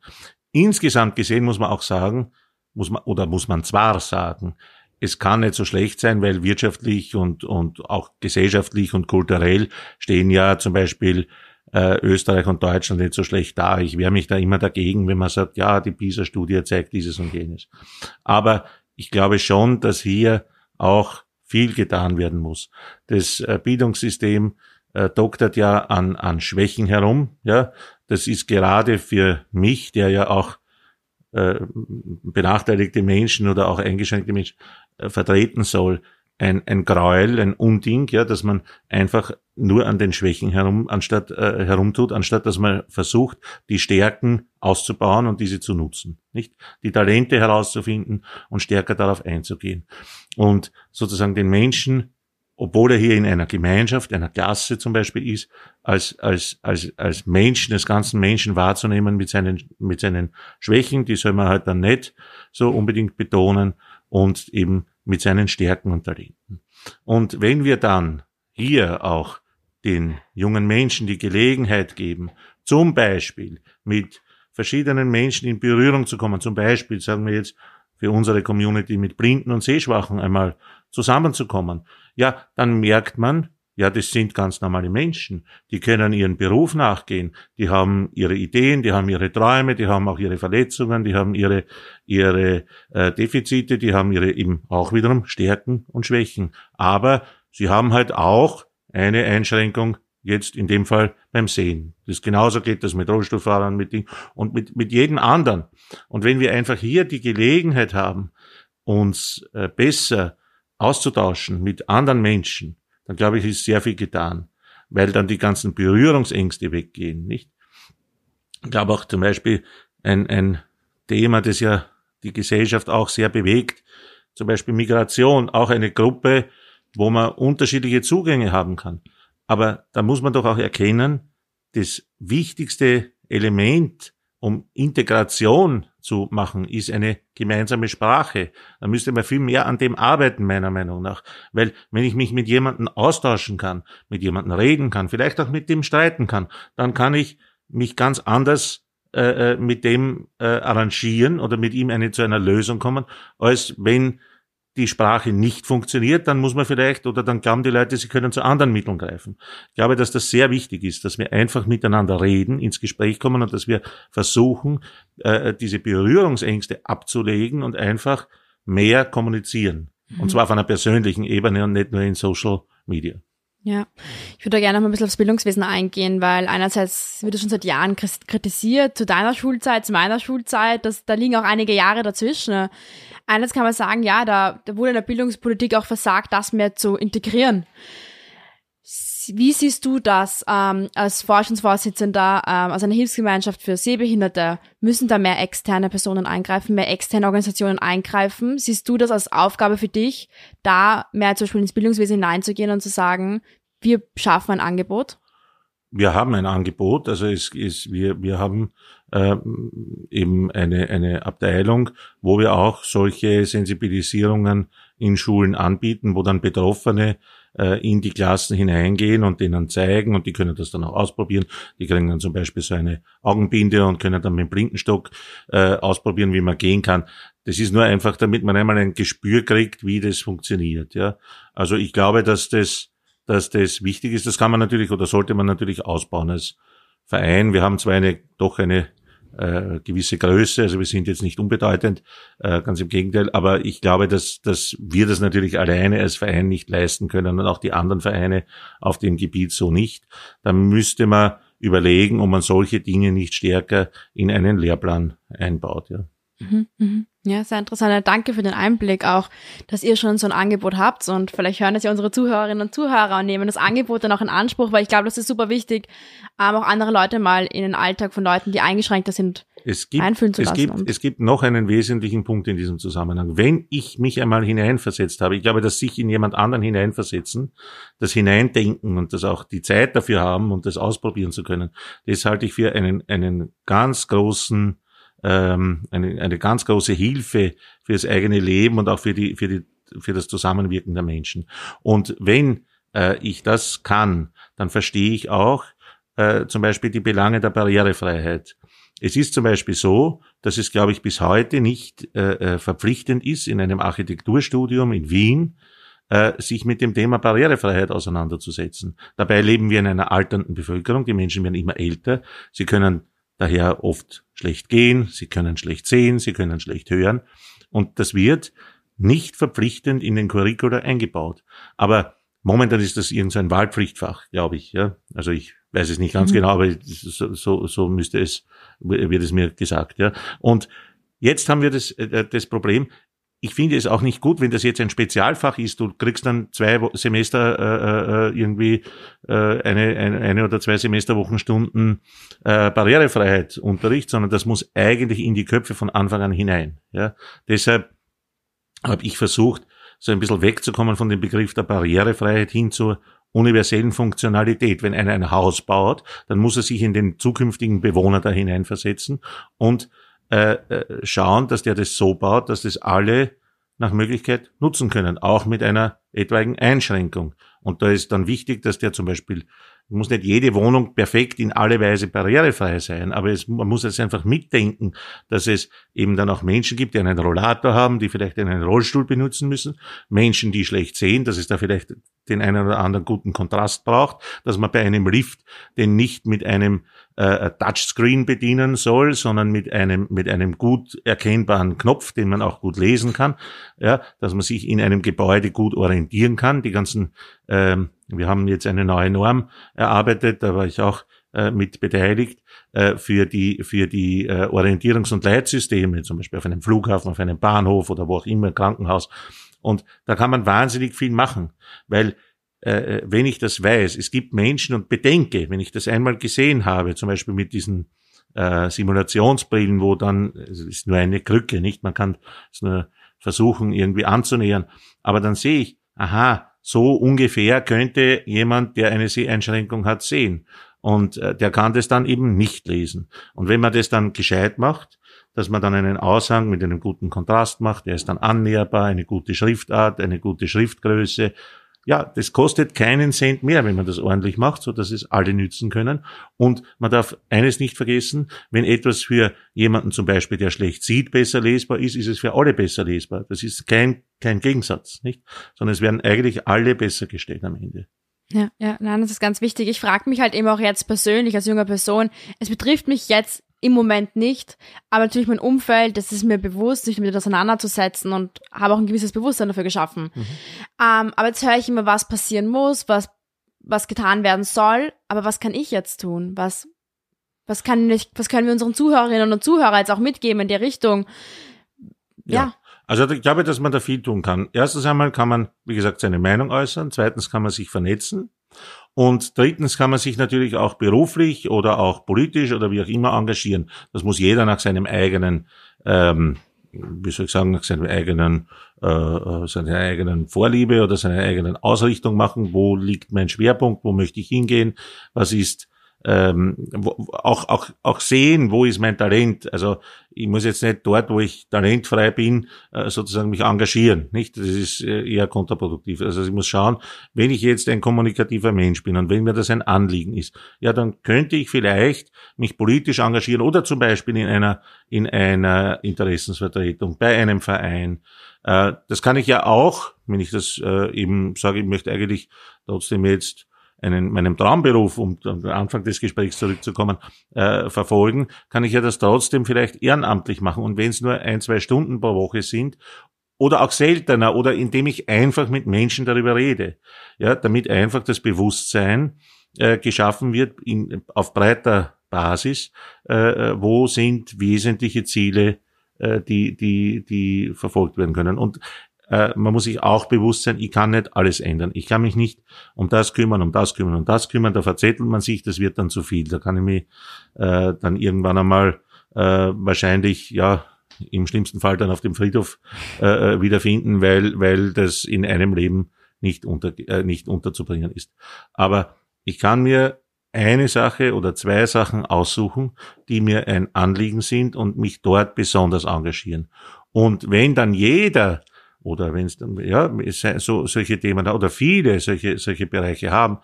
Insgesamt gesehen muss man auch sagen, muss man, oder muss man zwar sagen, es kann nicht so schlecht sein, weil wirtschaftlich und, und auch gesellschaftlich und kulturell stehen ja zum Beispiel äh, Österreich und Deutschland nicht so schlecht da. Ich wehre mich da immer dagegen, wenn man sagt, ja, die PISA-Studie zeigt dieses und jenes. Aber ich glaube schon, dass hier auch viel getan werden muss. Das äh, Bildungssystem äh, doktert ja an, an Schwächen herum. Ja, das ist gerade für mich, der ja auch äh, benachteiligte Menschen oder auch eingeschränkte Menschen äh, vertreten soll, ein, ein Gräuel, ein Unding, ja, dass man einfach nur an den Schwächen herum, anstatt äh, herumtut, anstatt dass man versucht, die Stärken auszubauen und diese zu nutzen, nicht? Die Talente herauszufinden und stärker darauf einzugehen und sozusagen den Menschen obwohl er hier in einer Gemeinschaft, einer Klasse zum Beispiel ist, als, als, als, als Menschen, des ganzen Menschen wahrzunehmen mit seinen, mit seinen Schwächen, die soll man halt dann nicht so unbedingt betonen und eben mit seinen Stärken und Talenten. Und wenn wir dann hier auch den jungen Menschen die Gelegenheit geben, zum Beispiel mit verschiedenen Menschen in Berührung zu kommen, zum Beispiel, sagen wir jetzt, für unsere Community mit Blinden und Sehschwachen einmal zusammenzukommen, ja, dann merkt man, ja, das sind ganz normale Menschen. Die können ihren Beruf nachgehen. Die haben ihre Ideen, die haben ihre Träume, die haben auch ihre Verletzungen, die haben ihre, ihre äh, Defizite, die haben ihre eben auch wiederum Stärken und Schwächen. Aber sie haben halt auch eine Einschränkung, jetzt in dem Fall beim Sehen. Das genauso geht das mit Rollstuhlfahrern mit Ding und mit, mit jedem anderen. Und wenn wir einfach hier die Gelegenheit haben, uns äh, besser auszutauschen mit anderen Menschen, dann glaube ich, ist sehr viel getan, weil dann die ganzen Berührungsängste weggehen, nicht? Ich glaube auch zum Beispiel ein, ein Thema, das ja die Gesellschaft auch sehr bewegt, zum Beispiel Migration, auch eine Gruppe, wo man unterschiedliche Zugänge haben kann. Aber da muss man doch auch erkennen, das wichtigste Element um Integration zu machen, ist eine gemeinsame Sprache. Da müsste man viel mehr an dem arbeiten, meiner Meinung nach. Weil wenn ich mich mit jemandem austauschen kann, mit jemandem reden kann, vielleicht auch mit dem streiten kann, dann kann ich mich ganz anders äh, äh mit dem äh, arrangieren oder mit ihm eine, zu einer Lösung kommen, als wenn die Sprache nicht funktioniert, dann muss man vielleicht oder dann glauben die Leute, sie können zu anderen Mitteln greifen. Ich glaube, dass das sehr wichtig ist, dass wir einfach miteinander reden, ins Gespräch kommen und dass wir versuchen, äh, diese Berührungsängste abzulegen und einfach mehr kommunizieren. Mhm. Und zwar auf einer persönlichen Ebene und nicht nur in Social Media.
Ja, ich würde da gerne noch mal ein bisschen aufs Bildungswesen eingehen, weil einerseits wird es schon seit Jahren kritisiert, zu deiner Schulzeit, zu meiner Schulzeit, dass, da liegen auch einige Jahre dazwischen. Einerseits kann man sagen, ja, da, da wurde in der Bildungspolitik auch versagt, das mehr zu integrieren. Wie siehst du das ähm, als Forschungsvorsitzender ähm, aus einer Hilfsgemeinschaft für Sehbehinderte? Müssen da mehr externe Personen eingreifen, mehr externe Organisationen eingreifen? Siehst du das als Aufgabe für dich, da mehr zum Beispiel ins Bildungswesen hineinzugehen und zu sagen, wir schaffen ein Angebot?
Wir haben ein Angebot, also es ist, wir, wir haben äh, eben eine, eine Abteilung, wo wir auch solche Sensibilisierungen in Schulen anbieten, wo dann Betroffene äh, in die Klassen hineingehen und denen zeigen und die können das dann auch ausprobieren. Die kriegen dann zum Beispiel so eine Augenbinde und können dann mit dem Blindenstock äh, ausprobieren, wie man gehen kann. Das ist nur einfach, damit man einmal ein Gespür kriegt, wie das funktioniert. Ja, also ich glaube, dass das dass das wichtig ist. Das kann man natürlich oder sollte man natürlich ausbauen als Verein. Wir haben zwar eine, doch eine äh, gewisse Größe, also wir sind jetzt nicht unbedeutend, äh, ganz im Gegenteil, aber ich glaube, dass, dass wir das natürlich alleine als Verein nicht leisten können und auch die anderen Vereine auf dem Gebiet so nicht. Da müsste man überlegen, ob man solche Dinge nicht stärker in einen Lehrplan einbaut. Ja.
Mhm, mhm. Ja, sehr interessant. Danke für den Einblick auch, dass ihr schon so ein Angebot habt und vielleicht hören das ja unsere Zuhörerinnen und Zuhörer und nehmen das Angebot dann auch in Anspruch, weil ich glaube, das ist super wichtig, ähm, auch andere Leute mal in den Alltag von Leuten, die eingeschränkter sind,
es gibt, einfühlen zu lassen. Es gibt, es gibt noch einen wesentlichen Punkt in diesem Zusammenhang. Wenn ich mich einmal hineinversetzt habe, ich glaube, dass sich in jemand anderen hineinversetzen, das Hineindenken und das auch die Zeit dafür haben und das ausprobieren zu können, das halte ich für einen, einen ganz großen ähm, eine, eine ganz große Hilfe für das eigene Leben und auch für die, für die, für das Zusammenwirken der Menschen. Und wenn äh, ich das kann, dann verstehe ich auch äh, zum Beispiel die Belange der Barrierefreiheit. Es ist zum Beispiel so, dass es, glaube ich, bis heute nicht äh, äh verpflichtend ist, in einem Architekturstudium in Wien äh, sich mit dem Thema Barrierefreiheit auseinanderzusetzen. Dabei leben wir in einer alternden Bevölkerung, die Menschen werden immer älter, sie können daher oft schlecht gehen, sie können schlecht sehen, sie können schlecht hören. Und das wird nicht verpflichtend in den Curricula eingebaut. Aber momentan ist das irgendein Wahlpflichtfach, glaube ich. Ja? Also ich weiß es nicht ganz mhm. genau, aber so, so, so müsste es, wird es mir gesagt. Ja? Und jetzt haben wir das, äh, das Problem, ich finde es auch nicht gut, wenn das jetzt ein Spezialfach ist. Du kriegst dann zwei Semester äh, äh, irgendwie äh, eine, eine, eine oder zwei Semesterwochenstunden äh, Barrierefreiheit Unterricht, sondern das muss eigentlich in die Köpfe von Anfang an hinein. Ja? Deshalb habe ich versucht, so ein bisschen wegzukommen von dem Begriff der Barrierefreiheit hin zur universellen Funktionalität. Wenn einer ein Haus baut, dann muss er sich in den zukünftigen Bewohner da hineinversetzen und äh, äh, schauen, dass der das so baut, dass das alle nach Möglichkeit nutzen können, auch mit einer etwaigen Einschränkung. Und da ist dann wichtig, dass der zum Beispiel muss nicht jede Wohnung perfekt in alle Weise barrierefrei sein, aber es, man muss jetzt einfach mitdenken, dass es eben dann auch Menschen gibt, die einen Rollator haben, die vielleicht einen Rollstuhl benutzen müssen, Menschen, die schlecht sehen, dass es da vielleicht den einen oder anderen guten Kontrast braucht, dass man bei einem Lift den nicht mit einem äh, Touchscreen bedienen soll, sondern mit einem mit einem gut erkennbaren Knopf, den man auch gut lesen kann, ja, dass man sich in einem Gebäude gut orientieren kann. Die ganzen ähm, wir haben jetzt eine neue Norm erarbeitet, da war ich auch äh, mit beteiligt, äh, für die, für die äh, Orientierungs- und Leitsysteme, zum Beispiel auf einem Flughafen, auf einem Bahnhof oder wo auch immer, Krankenhaus. Und da kann man wahnsinnig viel machen, weil äh, wenn ich das weiß, es gibt Menschen und bedenke, wenn ich das einmal gesehen habe, zum Beispiel mit diesen äh, Simulationsbrillen, wo dann, es ist nur eine Krücke, nicht, man kann es nur versuchen irgendwie anzunähern, aber dann sehe ich, aha, so ungefähr könnte jemand, der eine Seheinschränkung hat, sehen. Und äh, der kann das dann eben nicht lesen. Und wenn man das dann gescheit macht, dass man dann einen Aushang mit einem guten Kontrast macht, der ist dann annäherbar, eine gute Schriftart, eine gute Schriftgröße ja, das kostet keinen Cent mehr, wenn man das ordentlich macht, so dass es alle nützen können. Und man darf eines nicht vergessen, wenn etwas für jemanden zum Beispiel, der schlecht sieht, besser lesbar ist, ist es für alle besser lesbar. Das ist kein, kein Gegensatz, nicht? Sondern es werden eigentlich alle besser gestellt am Ende.
Ja, ja, nein, das ist ganz wichtig. Ich frage mich halt eben auch jetzt persönlich als junger Person, es betrifft mich jetzt im Moment nicht, aber natürlich mein Umfeld, das ist mir bewusst, sich damit auseinanderzusetzen und habe auch ein gewisses Bewusstsein dafür geschaffen. Mhm. Ähm, aber jetzt höre ich immer, was passieren muss, was, was getan werden soll, aber was kann ich jetzt tun? Was, was kann ich, was können wir unseren Zuhörerinnen und Zuhörern jetzt auch mitgeben in der Richtung?
ja. ja. Also ich glaube, dass man da viel tun kann. Erstens einmal kann man, wie gesagt, seine Meinung äußern. Zweitens kann man sich vernetzen. Und drittens kann man sich natürlich auch beruflich oder auch politisch oder wie auch immer engagieren. Das muss jeder nach seinem eigenen, ähm, wie soll ich sagen, nach seinem eigenen, äh, äh, seiner eigenen Vorliebe oder seiner eigenen Ausrichtung machen. Wo liegt mein Schwerpunkt? Wo möchte ich hingehen? Was ist ähm, wo, auch, auch, auch sehen, wo ist mein Talent. Also ich muss jetzt nicht dort, wo ich talentfrei bin, äh, sozusagen mich engagieren. Nicht? Das ist äh, eher kontraproduktiv. Also ich muss schauen, wenn ich jetzt ein kommunikativer Mensch bin und wenn mir das ein Anliegen ist, ja, dann könnte ich vielleicht mich politisch engagieren oder zum Beispiel in einer, in einer Interessensvertretung, bei einem Verein. Äh, das kann ich ja auch, wenn ich das eben sage, ich möchte eigentlich trotzdem jetzt einen, meinem Traumberuf, um am Anfang des Gesprächs zurückzukommen, äh, verfolgen, kann ich ja das trotzdem vielleicht ehrenamtlich machen. Und wenn es nur ein, zwei Stunden pro Woche sind oder auch seltener oder indem ich einfach mit Menschen darüber rede, ja, damit einfach das Bewusstsein äh, geschaffen wird in, auf breiter Basis, äh, wo sind wesentliche Ziele, äh, die, die, die verfolgt werden können. Und äh, man muss sich auch bewusst sein, ich kann nicht alles ändern. Ich kann mich nicht um das kümmern, um das kümmern, um das kümmern. Da verzettelt man sich, das wird dann zu viel. Da kann ich mich äh, dann irgendwann einmal äh, wahrscheinlich, ja, im schlimmsten Fall dann auf dem Friedhof äh, äh wiederfinden, weil, weil das in einem Leben nicht, unter, äh, nicht unterzubringen ist. Aber ich kann mir eine Sache oder zwei Sachen aussuchen, die mir ein Anliegen sind und mich dort besonders engagieren. Und wenn dann jeder oder wenn es dann, ja, so, solche Themen oder viele solche, solche Bereiche haben.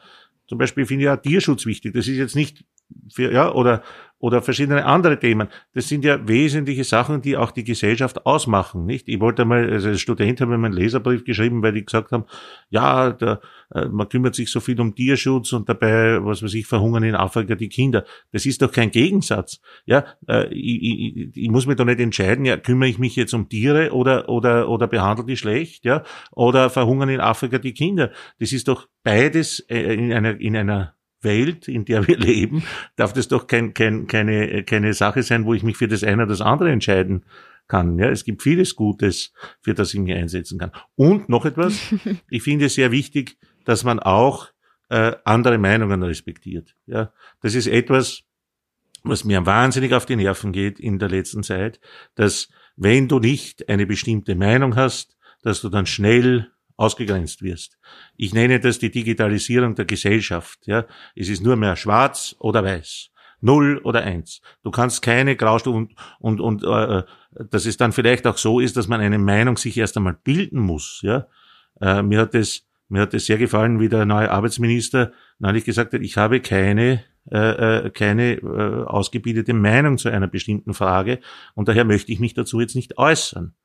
Zum Beispiel finde ich ja Tierschutz wichtig. Das ist jetzt nicht für, ja, oder, oder verschiedene andere Themen. Das sind ja wesentliche Sachen, die auch die Gesellschaft ausmachen, nicht? Ich wollte mal, also als Student habe ich mir einen Leserbrief geschrieben, weil die gesagt haben, ja, der, äh, man kümmert sich so viel um Tierschutz und dabei, was weiß ich, verhungern in Afrika die Kinder. Das ist doch kein Gegensatz. Ja, äh, ich, ich, ich muss mich doch nicht entscheiden, ja, kümmere ich mich jetzt um Tiere oder, oder, oder behandle die schlecht, ja, oder verhungern in Afrika die Kinder. Das ist doch beides äh, in einer, in einer Welt, in der wir [laughs] leben, darf das doch kein, kein, keine, keine Sache sein, wo ich mich für das eine oder das andere entscheiden kann. Ja, es gibt vieles Gutes, für das ich mich einsetzen kann. Und noch etwas, [laughs] ich finde es sehr wichtig, dass man auch äh, andere Meinungen respektiert. Ja, das ist etwas, was mir wahnsinnig auf die Nerven geht in der letzten Zeit, dass wenn du nicht eine bestimmte Meinung hast, dass du dann schnell ausgegrenzt wirst. Ich nenne das die Digitalisierung der Gesellschaft. Ja, es ist nur mehr Schwarz oder Weiß. Null oder eins. Du kannst keine Graustufen und, und, und äh, dass es dann vielleicht auch so ist, dass man eine Meinung sich erst einmal bilden muss. Ja, äh, mir hat es mir hat es sehr gefallen, wie der neue Arbeitsminister neulich gesagt hat, ich habe keine äh, äh, keine äh, ausgebildete Meinung zu einer bestimmten Frage und daher möchte ich mich dazu jetzt nicht äußern.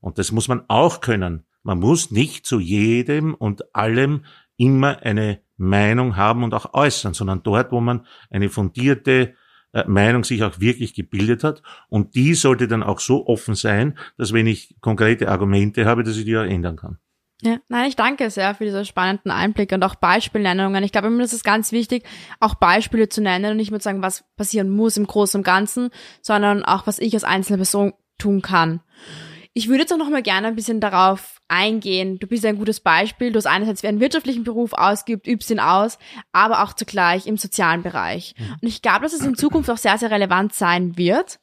Und das muss man auch können. Man muss nicht zu jedem und allem immer eine Meinung haben und auch äußern, sondern dort, wo man eine fundierte äh, Meinung sich auch wirklich gebildet hat. Und die sollte dann auch so offen sein, dass wenn ich konkrete Argumente habe, dass ich die auch ändern kann.
Ja, nein, ich danke sehr für diese spannenden Einblicke und auch Beispielnennungen. Ich glaube, mir ist es ganz wichtig, auch Beispiele zu nennen und nicht nur zu sagen, was passieren muss im Großen und Ganzen, sondern auch, was ich als einzelne Person tun kann. Ich würde jetzt auch noch mal gerne ein bisschen darauf eingehen. Du bist ein gutes Beispiel. Du hast einerseits einen wirtschaftlichen Beruf ausgeübt, übst ihn aus, aber auch zugleich im sozialen Bereich. Mhm. Und ich glaube, dass es in Zukunft auch sehr, sehr relevant sein wird.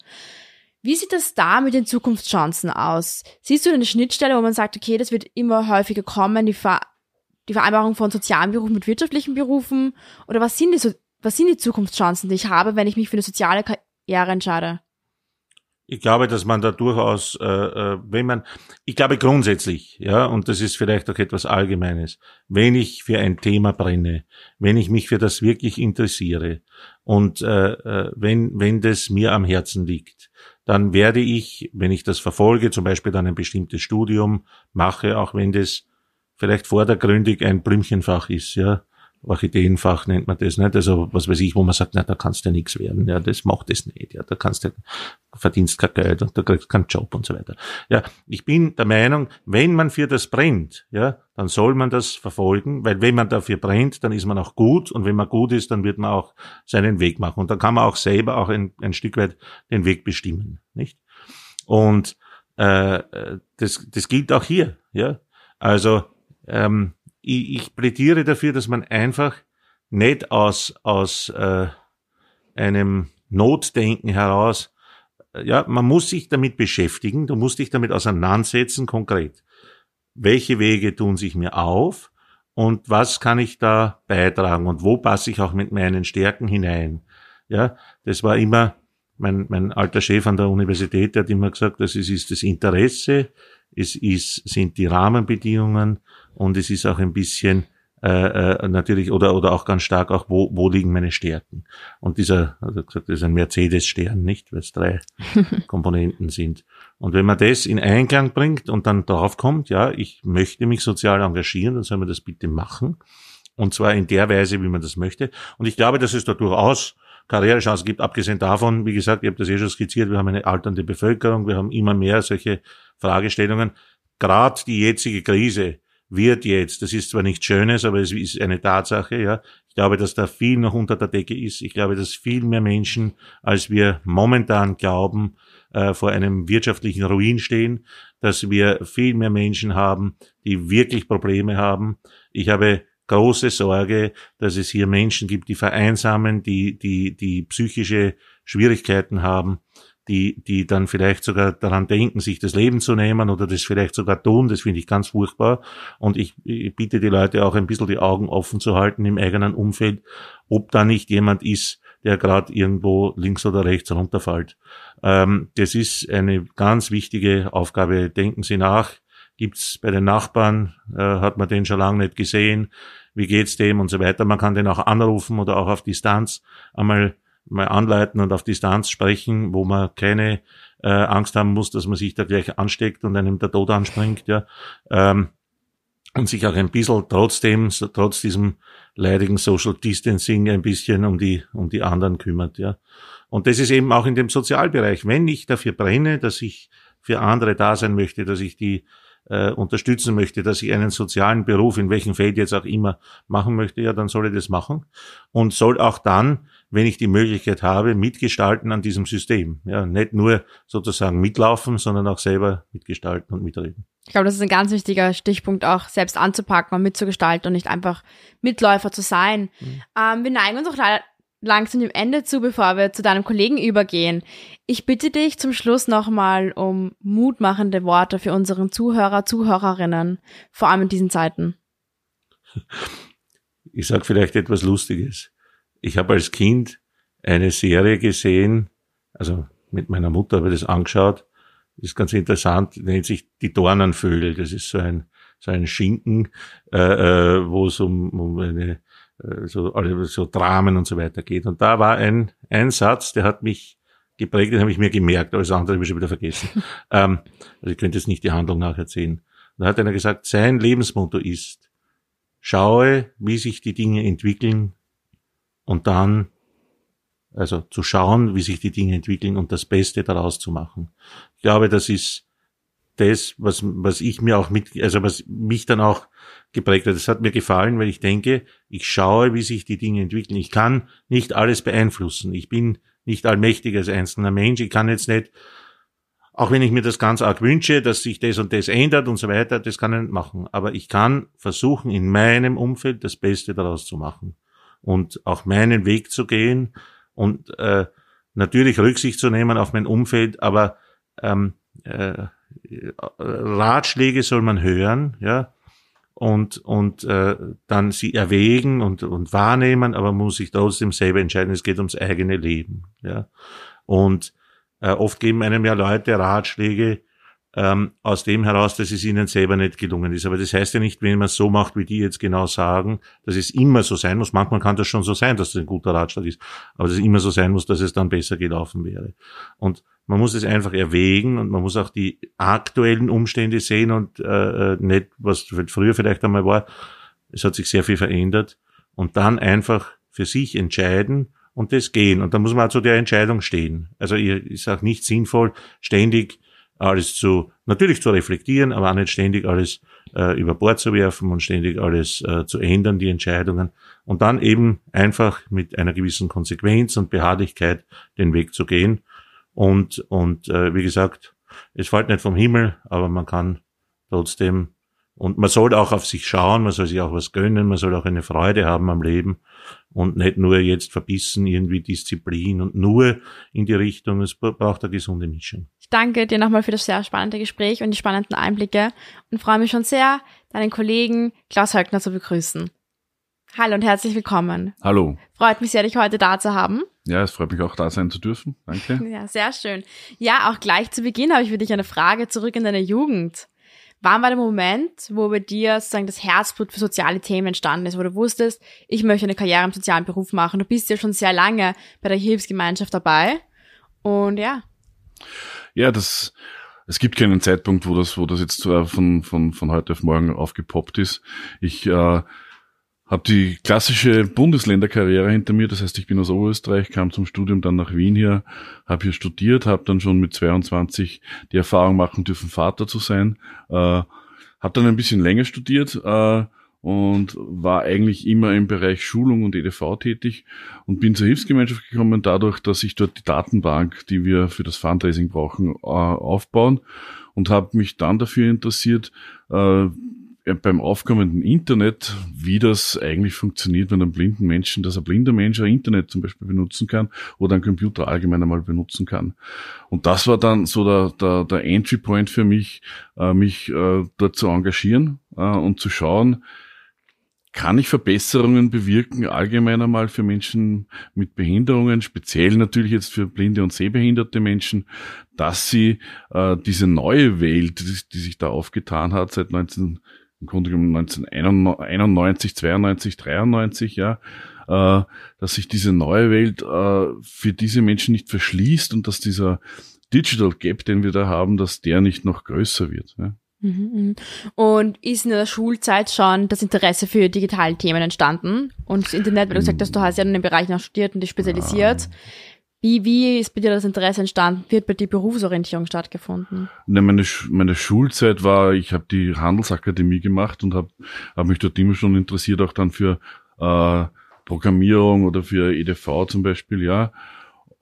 Wie sieht das da mit den Zukunftschancen aus? Siehst du eine Schnittstelle, wo man sagt, okay, das wird immer häufiger kommen, die, Ver die Vereinbarung von sozialen Berufen mit wirtschaftlichen Berufen? Oder was sind die, was sind die Zukunftschancen, die ich habe, wenn ich mich für eine soziale Karriere entscheide?
Ich glaube, dass man da durchaus, äh, äh, wenn man, ich glaube grundsätzlich, ja, und das ist vielleicht auch etwas Allgemeines, wenn ich für ein Thema brenne, wenn ich mich für das wirklich interessiere und äh, äh, wenn, wenn das mir am Herzen liegt, dann werde ich, wenn ich das verfolge, zum Beispiel dann ein bestimmtes Studium mache, auch wenn das vielleicht vordergründig ein Blümchenfach ist, ja, Orchideenfach nennt man das, nicht? Also was weiß ich, wo man sagt, na, da kannst du nichts werden, ja, das macht es nicht, ja, da kannst du, verdienst kein Geld und da kriegst keinen Job und so weiter. Ja, ich bin der Meinung, wenn man für das brennt, ja, dann soll man das verfolgen, weil wenn man dafür brennt, dann ist man auch gut und wenn man gut ist, dann wird man auch seinen Weg machen und dann kann man auch selber auch ein, ein Stück weit den Weg bestimmen, nicht? Und äh, das, das gilt auch hier, ja. Also ähm, ich, ich plädiere dafür, dass man einfach nicht aus, aus äh, einem Notdenken heraus, äh, ja, man muss sich damit beschäftigen, du musst dich damit auseinandersetzen, konkret. Welche Wege tun sich mir auf und was kann ich da beitragen und wo passe ich auch mit meinen Stärken hinein. Ja, das war immer mein, mein alter Chef an der Universität, der hat immer gesagt, das ist, ist das Interesse, es ist, sind die Rahmenbedingungen und es ist auch ein bisschen äh, äh, natürlich oder oder auch ganz stark auch wo wo liegen meine Stärken? Und dieser also gesagt das ist ein Mercedes Stern nicht? Weil es drei [laughs] Komponenten sind. Und wenn man das in Einklang bringt und dann drauf kommt ja ich möchte mich sozial engagieren dann soll man das bitte machen. Und zwar in der Weise wie man das möchte. Und ich glaube dass es da durchaus Karrierechancen gibt abgesehen davon wie gesagt ich habe das eh schon skizziert wir haben eine alternde Bevölkerung wir haben immer mehr solche Fragestellungen. Gerade die jetzige Krise wird jetzt. Das ist zwar nichts Schönes, aber es ist eine Tatsache, ja. Ich glaube, dass da viel noch unter der Decke ist. Ich glaube, dass viel mehr Menschen, als wir momentan glauben, äh, vor einem wirtschaftlichen Ruin stehen, dass wir viel mehr Menschen haben, die wirklich Probleme haben. Ich habe große Sorge, dass es hier Menschen gibt, die vereinsamen, die, die, die psychische Schwierigkeiten haben die, die dann vielleicht sogar daran denken, sich das Leben zu nehmen oder das vielleicht sogar tun. Das finde ich ganz furchtbar. Und ich, ich bitte die Leute auch ein bisschen die Augen offen zu halten im eigenen Umfeld, ob da nicht jemand ist, der gerade irgendwo links oder rechts runterfällt. Ähm, das ist eine ganz wichtige Aufgabe. Denken Sie nach. Gibt's bei den Nachbarn, äh, hat man den schon lange nicht gesehen, wie geht's dem und so weiter. Man kann den auch anrufen oder auch auf Distanz einmal mal anleiten und auf Distanz sprechen, wo man keine äh, Angst haben muss, dass man sich da gleich ansteckt und einem der Tod anspringt, ja. Ähm, und sich auch ein bisschen trotzdem, trotz diesem leidigen Social Distancing ein bisschen um die, um die anderen kümmert, ja. Und das ist eben auch in dem Sozialbereich. Wenn ich dafür brenne, dass ich für andere da sein möchte, dass ich die äh, unterstützen möchte, dass ich einen sozialen Beruf, in welchem Feld jetzt auch immer, machen möchte, ja, dann soll ich das machen. Und soll auch dann, wenn ich die Möglichkeit habe, mitgestalten an diesem System. Ja, nicht nur sozusagen mitlaufen, sondern auch selber mitgestalten und mitreden.
Ich glaube, das ist ein ganz wichtiger Stichpunkt, auch selbst anzupacken und mitzugestalten und nicht einfach Mitläufer zu sein. Mhm. Ähm, wir neigen uns auch leider langsam dem Ende zu, bevor wir zu deinem Kollegen übergehen. Ich bitte dich zum Schluss nochmal um mutmachende Worte für unseren Zuhörer, Zuhörerinnen, vor allem in diesen Zeiten.
Ich sage vielleicht etwas Lustiges. Ich habe als Kind eine Serie gesehen, also mit meiner Mutter habe ich das angeschaut. Das ist ganz interessant, nennt sich Die Dornenvögel. Das ist so ein, so ein Schinken, äh, äh wo es um, um eine äh, so, so Dramen und so weiter geht. Und da war ein, ein Satz, der hat mich geprägt, den habe ich mir gemerkt, alles andere habe ich schon wieder vergessen. [laughs] ähm, also ich könnte jetzt nicht die Handlung nacherzählen. Da hat einer gesagt, sein Lebensmotto ist, schaue, wie sich die Dinge entwickeln und dann, also zu schauen, wie sich die Dinge entwickeln und das Beste daraus zu machen. Ich glaube, das ist das, was, was ich mir auch mit, also was mich dann auch geprägt hat. Das hat mir gefallen, weil ich denke, ich schaue, wie sich die Dinge entwickeln. Ich kann nicht alles beeinflussen. Ich bin nicht allmächtig als einzelner Mensch. Ich kann jetzt nicht, auch wenn ich mir das ganz arg wünsche, dass sich das und das ändert und so weiter, das kann ich nicht machen. Aber ich kann versuchen, in meinem Umfeld das Beste daraus zu machen und auch meinen Weg zu gehen und äh, natürlich Rücksicht zu nehmen auf mein Umfeld, aber ähm, äh, Ratschläge soll man hören, ja, und, und äh, dann sie erwägen und, und wahrnehmen, aber muss sich trotzdem selber entscheiden, es geht ums eigene Leben. Ja? Und äh, oft geben einem ja Leute Ratschläge ähm, aus dem heraus, dass es ihnen selber nicht gelungen ist. Aber das heißt ja nicht, wenn man es so macht, wie die jetzt genau sagen, dass es immer so sein muss. Manchmal kann das schon so sein, dass das ein guter Ratschlag ist, aber dass es immer so sein muss, dass es dann besser gelaufen wäre. Und man muss es einfach erwägen und man muss auch die aktuellen Umstände sehen und äh, äh nicht, was früher vielleicht einmal war. Es hat sich sehr viel verändert und dann einfach für sich entscheiden und das gehen. Und dann muss man auch zu der Entscheidung stehen. Also ist auch nicht sinnvoll, ständig alles zu, natürlich zu reflektieren, aber auch nicht ständig alles äh, über Bord zu werfen und ständig alles äh, zu ändern, die Entscheidungen. Und dann eben einfach mit einer gewissen Konsequenz und Beharrlichkeit den Weg zu gehen und, und äh, wie gesagt, es fällt nicht vom Himmel, aber man kann trotzdem Und man soll auch auf sich schauen, man soll sich auch was gönnen, man soll auch eine Freude haben am Leben und nicht nur jetzt verbissen irgendwie Disziplin und nur in die Richtung, es braucht eine gesunde Mischung.
Ich danke dir nochmal für das sehr spannende Gespräch und die spannenden Einblicke und freue mich schon sehr, deinen Kollegen Klaus Höckner zu begrüßen. Hallo und herzlich willkommen.
Hallo.
Freut mich sehr, dich heute da zu haben.
Ja, es freut mich auch da sein zu dürfen. Danke.
Ja, sehr schön. Ja, auch gleich zu Beginn habe ich für dich eine Frage zurück in deine Jugend. Wann war der Moment, wo bei dir sozusagen das Herzblut für soziale Themen entstanden ist, wo du wusstest, ich möchte eine Karriere im sozialen Beruf machen? Du bist ja schon sehr lange bei der Hilfsgemeinschaft dabei. Und ja.
Ja, das, es gibt keinen Zeitpunkt, wo das, wo das jetzt äh, von, von, von heute auf morgen aufgepoppt ist. Ich äh, habe die klassische Bundesländerkarriere hinter mir, das heißt, ich bin aus Oberösterreich, kam zum Studium dann nach Wien hier, habe hier studiert, habe dann schon mit 22 die Erfahrung machen dürfen, Vater zu sein, äh, habe dann ein bisschen länger studiert äh, und war eigentlich immer im Bereich Schulung und EDV tätig und bin zur Hilfsgemeinschaft gekommen dadurch, dass ich dort die Datenbank, die wir für das Fundraising brauchen, äh, aufbauen und habe mich dann dafür interessiert, äh, beim aufkommenden Internet, wie das eigentlich funktioniert, wenn ein blinden Menschen, dass ein blinder Mensch ein Internet zum Beispiel benutzen kann oder einen Computer allgemein einmal benutzen kann. Und das war dann so der, der, der Entry Point für mich, äh, mich äh, dort zu engagieren äh, und zu schauen, kann ich Verbesserungen bewirken, allgemein einmal für Menschen mit Behinderungen, speziell natürlich jetzt für blinde und sehbehinderte Menschen, dass sie äh, diese neue Welt, die, die sich da aufgetan hat seit 19 im Grunde genommen 1991, 92, 93, ja, äh, dass sich diese neue Welt äh, für diese Menschen nicht verschließt und dass dieser Digital Gap, den wir da haben, dass der nicht noch größer wird. Ja.
Mhm, mhm. Und ist in der Schulzeit schon das Interesse für digitale Themen entstanden? Und das Internet, weil du gesagt hast, du hast ja in dem Bereich noch studiert und dich spezialisiert. Ja. Wie, wie ist bei dir das Interesse entstanden? Wird bei dir Berufsorientierung stattgefunden?
Ne, meine, meine Schulzeit war, ich habe die Handelsakademie gemacht und habe hab mich dort immer schon interessiert, auch dann für äh, Programmierung oder für EDV zum Beispiel, ja.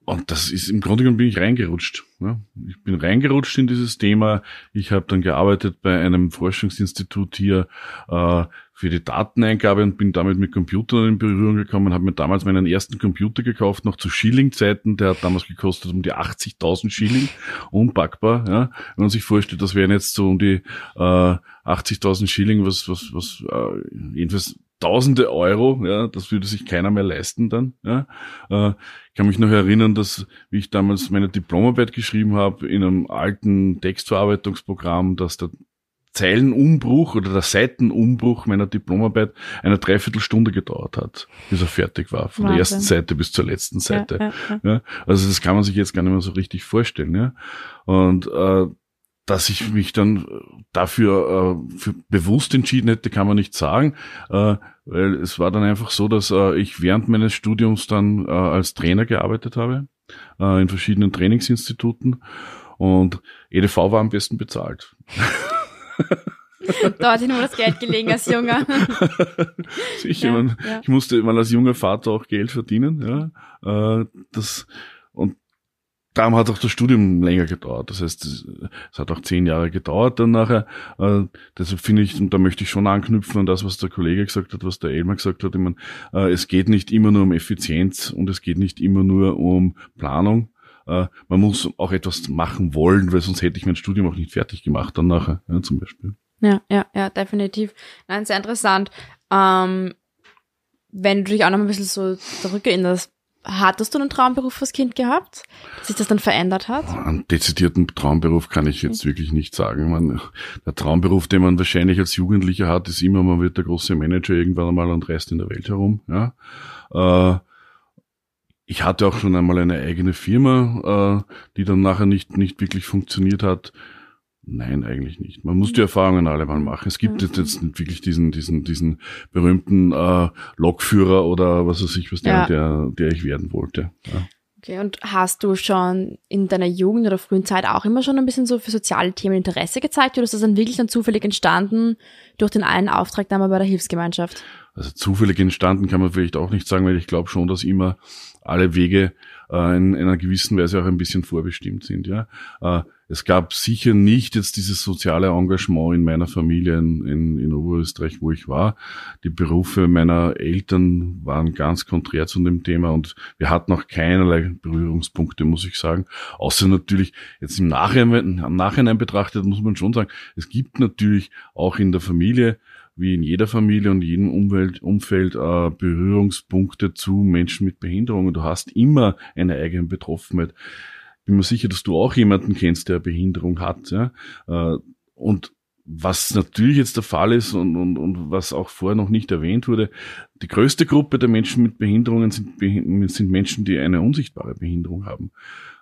Und das ist im Grunde genommen bin ich reingerutscht. Ja. Ich bin reingerutscht in dieses Thema. Ich habe dann gearbeitet bei einem Forschungsinstitut hier äh, für die Dateneingabe und bin damit mit Computern in Berührung gekommen. Habe mir damals meinen ersten Computer gekauft, noch zu Schilling-Zeiten. Der hat damals gekostet um die 80.000 Schilling, unpackbar. Ja. Wenn man sich vorstellt, das wären jetzt so um die äh, 80.000 Schilling, was was was äh, jedenfalls Tausende Euro, ja, das würde sich keiner mehr leisten dann. Ja. Äh, ich kann mich noch erinnern, dass, wie ich damals meine Diplomarbeit geschrieben habe, in einem alten Textverarbeitungsprogramm, dass der Zeilenumbruch oder der Seitenumbruch meiner Diplomarbeit eine Dreiviertelstunde gedauert hat, bis er fertig war, von Wahnsinn. der ersten Seite bis zur letzten Seite. Ja, ja, ja. also das kann man sich jetzt gar nicht mehr so richtig vorstellen. Ja? Und äh, dass ich mich dann dafür äh, bewusst entschieden hätte, kann man nicht sagen, äh, weil es war dann einfach so, dass äh, ich während meines Studiums dann äh, als Trainer gearbeitet habe äh, in verschiedenen Trainingsinstituten und EDV war am besten bezahlt. [laughs]
da hat nur das Geld gelegen als Junger. [laughs]
Sicher, ja, man, ja. ich musste mal als junger Vater auch Geld verdienen. Ja, äh, das und darum hat auch das Studium länger gedauert. Das heißt, es, hat auch zehn Jahre gedauert dann nachher. Äh, deshalb finde ich, und da möchte ich schon anknüpfen an das, was der Kollege gesagt hat, was der Elmar gesagt hat. Ich meine, äh, es geht nicht immer nur um Effizienz und es geht nicht immer nur um Planung. Äh, man muss auch etwas machen wollen, weil sonst hätte ich mein Studium auch nicht fertig gemacht dann nachher, ja, zum Beispiel.
Ja, ja, ja, definitiv. Nein, sehr interessant. Ähm, wenn du dich auch noch ein bisschen so zurückerinnerst, Hattest du einen Traumberuf als Kind gehabt, dass sich das dann verändert hat?
Einen dezidierten Traumberuf kann ich jetzt wirklich nicht sagen. Man, der Traumberuf, den man wahrscheinlich als Jugendlicher hat, ist immer, man wird der große Manager irgendwann einmal und reist in der Welt herum. Ja. Äh, ich hatte auch schon einmal eine eigene Firma, äh, die dann nachher nicht, nicht wirklich funktioniert hat. Nein, eigentlich nicht. Man muss die Erfahrungen alle mal machen. Es gibt jetzt, jetzt nicht wirklich diesen, diesen, diesen berühmten äh, Lokführer oder was weiß ich, was der, ja. der, der ich werden wollte. Ja.
Okay, und hast du schon in deiner Jugend oder frühen Zeit auch immer schon ein bisschen so für soziale Themen Interesse gezeigt oder ist das dann wirklich dann zufällig entstanden durch den einen Auftragnahme bei der Hilfsgemeinschaft?
Also zufällig entstanden kann man vielleicht auch nicht sagen, weil ich glaube schon, dass immer alle Wege äh, in, in einer gewissen Weise auch ein bisschen vorbestimmt sind. Ja, äh, es gab sicher nicht jetzt dieses soziale Engagement in meiner Familie in, in, in Oberösterreich, wo ich war. Die Berufe meiner Eltern waren ganz konträr zu dem Thema und wir hatten auch keinerlei Berührungspunkte, muss ich sagen. Außer natürlich jetzt im Nachhinein, im Nachhinein betrachtet muss man schon sagen, es gibt natürlich auch in der Familie wie in jeder Familie und jedem Umwelt, Umfeld äh, Berührungspunkte zu Menschen mit Behinderungen. Du hast immer eine eigene Betroffenheit. Bin mir sicher, dass du auch jemanden kennst, der Behinderung hat. Ja? Äh, und was natürlich jetzt der Fall ist und, und, und was auch vorher noch nicht erwähnt wurde, die größte Gruppe der Menschen mit Behinderungen sind, sind Menschen, die eine unsichtbare Behinderung haben.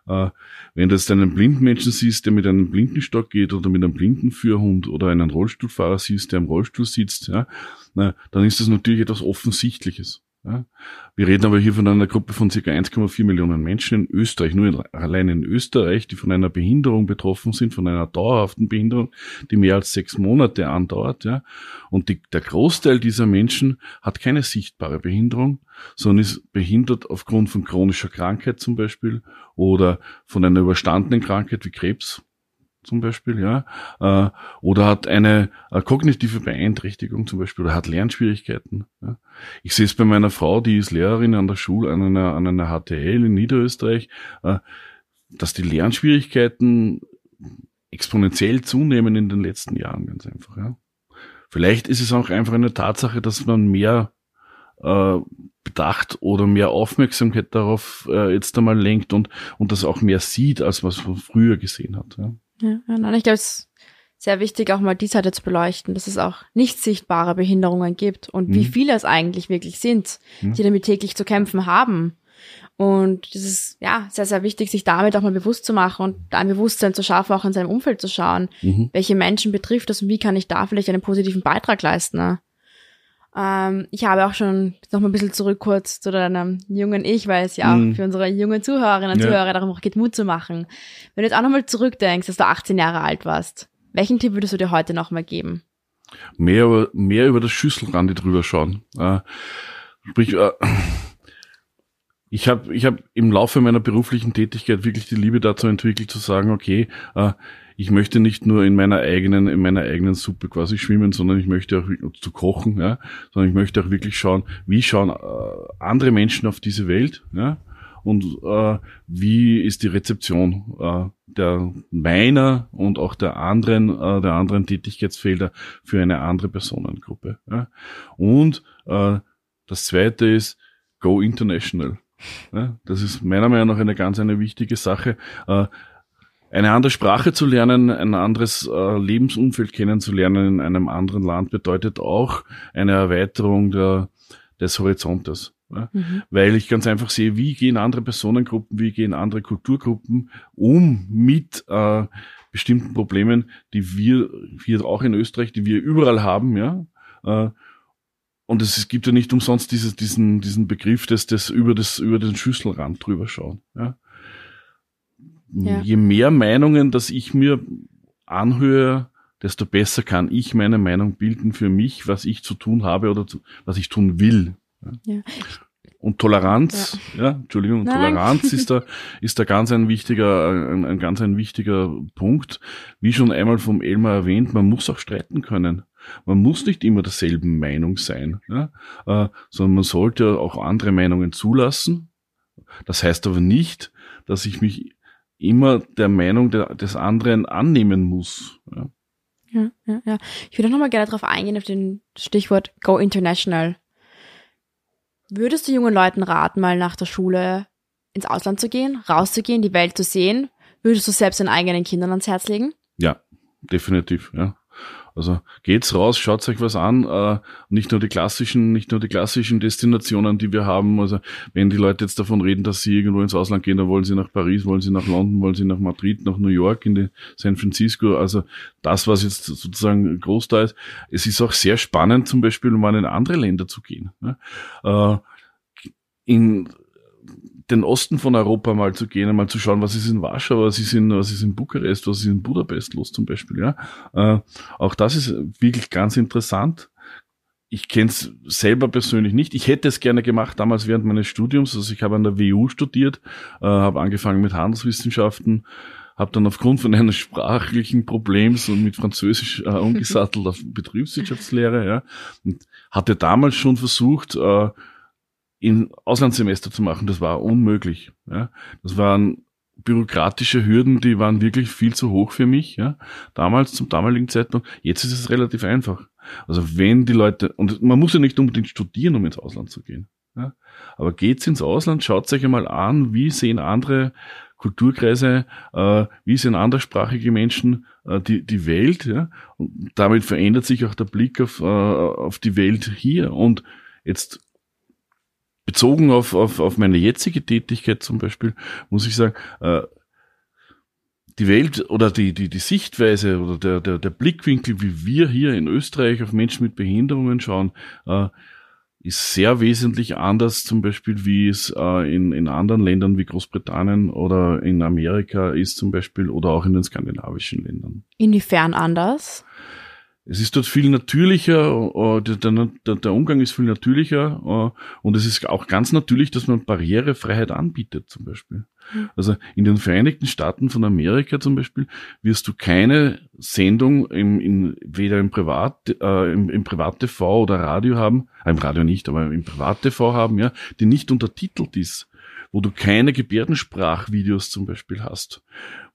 Äh, wenn du jetzt einen blinden Menschen siehst, der mit einem Blindenstock geht oder mit einem Blindenführhund oder einen Rollstuhlfahrer siehst, der im Rollstuhl sitzt, ja, na, dann ist das natürlich etwas Offensichtliches. Ja. Wir reden aber hier von einer Gruppe von circa 1,4 Millionen Menschen in Österreich, nur in, allein in Österreich, die von einer Behinderung betroffen sind, von einer dauerhaften Behinderung, die mehr als sechs Monate andauert. Ja. Und die, der Großteil dieser Menschen hat keine sichtbare Behinderung, sondern ist behindert aufgrund von chronischer Krankheit zum Beispiel oder von einer überstandenen Krankheit wie Krebs zum Beispiel, ja, äh, oder hat eine, eine kognitive Beeinträchtigung zum Beispiel oder hat Lernschwierigkeiten. Ja. Ich sehe es bei meiner Frau, die ist Lehrerin an der Schule, an einer, an einer HTL in Niederösterreich, äh, dass die Lernschwierigkeiten exponentiell zunehmen in den letzten Jahren, ganz einfach. Ja. Vielleicht ist es auch einfach eine Tatsache, dass man mehr äh, Bedacht oder mehr Aufmerksamkeit darauf äh, jetzt einmal lenkt und, und das auch mehr sieht, als was man früher gesehen hat. Ja.
Ja, und ich glaube, es ist sehr wichtig, auch mal die Seite zu beleuchten, dass es auch nicht sichtbare Behinderungen gibt und mhm. wie viele es eigentlich wirklich sind, mhm. die damit täglich zu kämpfen haben. Und das ist ja sehr, sehr wichtig, sich damit auch mal bewusst zu machen und da ein Bewusstsein zu schaffen, auch in seinem Umfeld zu schauen, mhm. welche Menschen betrifft das und wie kann ich da vielleicht einen positiven Beitrag leisten. Ne? Ähm, ich habe auch schon noch mal ein bisschen zurück kurz zu deinem jungen Ich, weil es ja mhm. auch für unsere jungen Zuhörerinnen und ja. Zuhörer darum auch geht, Mut zu machen. Wenn du jetzt auch noch mal zurückdenkst, dass du 18 Jahre alt warst, welchen Tipp würdest du dir heute noch mal geben?
Mehr über, mehr über das Schüsselrand drüber schauen. Äh, sprich, äh, ich habe ich hab im Laufe meiner beruflichen Tätigkeit wirklich die Liebe dazu entwickelt, zu sagen, okay, äh, ich möchte nicht nur in meiner eigenen, in meiner eigenen Suppe quasi schwimmen, sondern ich möchte auch zu kochen, ja, sondern ich möchte auch wirklich schauen, wie schauen äh, andere Menschen auf diese Welt, ja, und äh, wie ist die Rezeption äh, der meiner und auch der anderen, äh, der anderen Tätigkeitsfelder für eine andere Personengruppe. Ja. Und äh, das zweite ist Go International. Ja, das ist meiner Meinung nach eine ganz eine wichtige Sache. Äh, eine andere Sprache zu lernen, ein anderes äh, Lebensumfeld kennenzulernen in einem anderen Land bedeutet auch eine Erweiterung der, des Horizontes. Ja? Mhm. Weil ich ganz einfach sehe, wie gehen andere Personengruppen, wie gehen andere Kulturgruppen um mit äh, bestimmten Problemen, die wir hier auch in Österreich, die wir überall haben, ja. Äh, und es, gibt ja nicht umsonst dieses, diesen, diesen Begriff des, des über, das, über den Schüsselrand drüber schauen. Ja? Ja. Je mehr Meinungen, dass ich mir anhöre, desto besser kann ich meine Meinung bilden für mich, was ich zu tun habe oder zu, was ich tun will. Ja. Und Toleranz, ja, ja Entschuldigung, Nein. Toleranz ist da, [laughs] ist da ganz ein wichtiger, ein, ein ganz ein wichtiger Punkt. Wie schon einmal vom Elmar erwähnt, man muss auch streiten können. Man muss nicht immer derselben Meinung sein, ja? äh, sondern man sollte auch andere Meinungen zulassen. Das heißt aber nicht, dass ich mich immer der Meinung der, des anderen annehmen muss. Ja.
Ja, ja, ja. Ich würde noch mal gerne darauf eingehen, auf den Stichwort Go International. Würdest du jungen Leuten raten, mal nach der Schule ins Ausland zu gehen, rauszugehen, die Welt zu sehen? Würdest du selbst deinen eigenen Kindern ans Herz legen?
Ja, definitiv, ja. Also geht's raus, schaut euch was an. Äh, nicht nur die klassischen, nicht nur die klassischen Destinationen, die wir haben. Also wenn die Leute jetzt davon reden, dass sie irgendwo ins Ausland gehen, dann wollen sie nach Paris, wollen sie nach London, wollen sie nach Madrid, nach New York, in die San Francisco. Also das, was jetzt sozusagen Großteil ist. Es ist auch sehr spannend, zum Beispiel mal in andere Länder zu gehen. Ne? Äh, in den Osten von Europa mal zu gehen, mal zu schauen, was ist in Warschau, was ist in, was ist in Bukarest, was ist in Budapest los zum Beispiel, ja. Äh, auch das ist wirklich ganz interessant. ich kenne es selber persönlich nicht. Ich hätte es gerne gemacht damals während meines Studiums. Also ich habe an der WU studiert, äh, habe angefangen mit Handelswissenschaften, habe dann aufgrund von eines sprachlichen Problems und mit Französisch äh, umgesattelt auf [laughs] Betriebswirtschaftslehre. Ja, und hatte damals schon versucht, äh, in Auslandssemester zu machen. Das war unmöglich. Ja. Das waren bürokratische Hürden, die waren wirklich viel zu hoch für mich. Ja. Damals, zum damaligen Zeitpunkt. Jetzt ist es relativ einfach. Also wenn die Leute, und man muss ja nicht unbedingt studieren, um ins Ausland zu gehen. Ja? Aber geht's ins Ausland, schaut euch einmal an, wie sehen andere Kulturkreise, äh, wie sehen anderssprachige Menschen äh, die, die Welt. Ja? Und damit verändert sich auch der Blick auf, äh, auf die Welt hier. Und jetzt bezogen auf, auf, auf meine jetzige Tätigkeit zum Beispiel, muss ich sagen, äh, die Welt oder die, die, die Sichtweise oder der, der, der Blickwinkel, wie wir hier in Österreich auf Menschen mit Behinderungen schauen, äh, ist sehr wesentlich anders, zum Beispiel, wie es äh, in, in anderen Ländern wie Großbritannien oder in Amerika ist, zum Beispiel, oder auch in den skandinavischen Ländern.
Inwiefern anders?
Es ist dort viel natürlicher, äh, der, der, Umgang ist viel natürlicher äh, und es ist auch ganz natürlich, dass man Barrierefreiheit anbietet zum Beispiel. Mhm. Also in den Vereinigten Staaten von Amerika zum Beispiel wirst du keine Sendung im, in, weder im Privat, äh, im, im Privat-TV oder Radio haben, äh, im Radio nicht, aber im Privat-TV haben, ja, die nicht untertitelt ist wo du keine Gebärdensprachvideos zum Beispiel hast.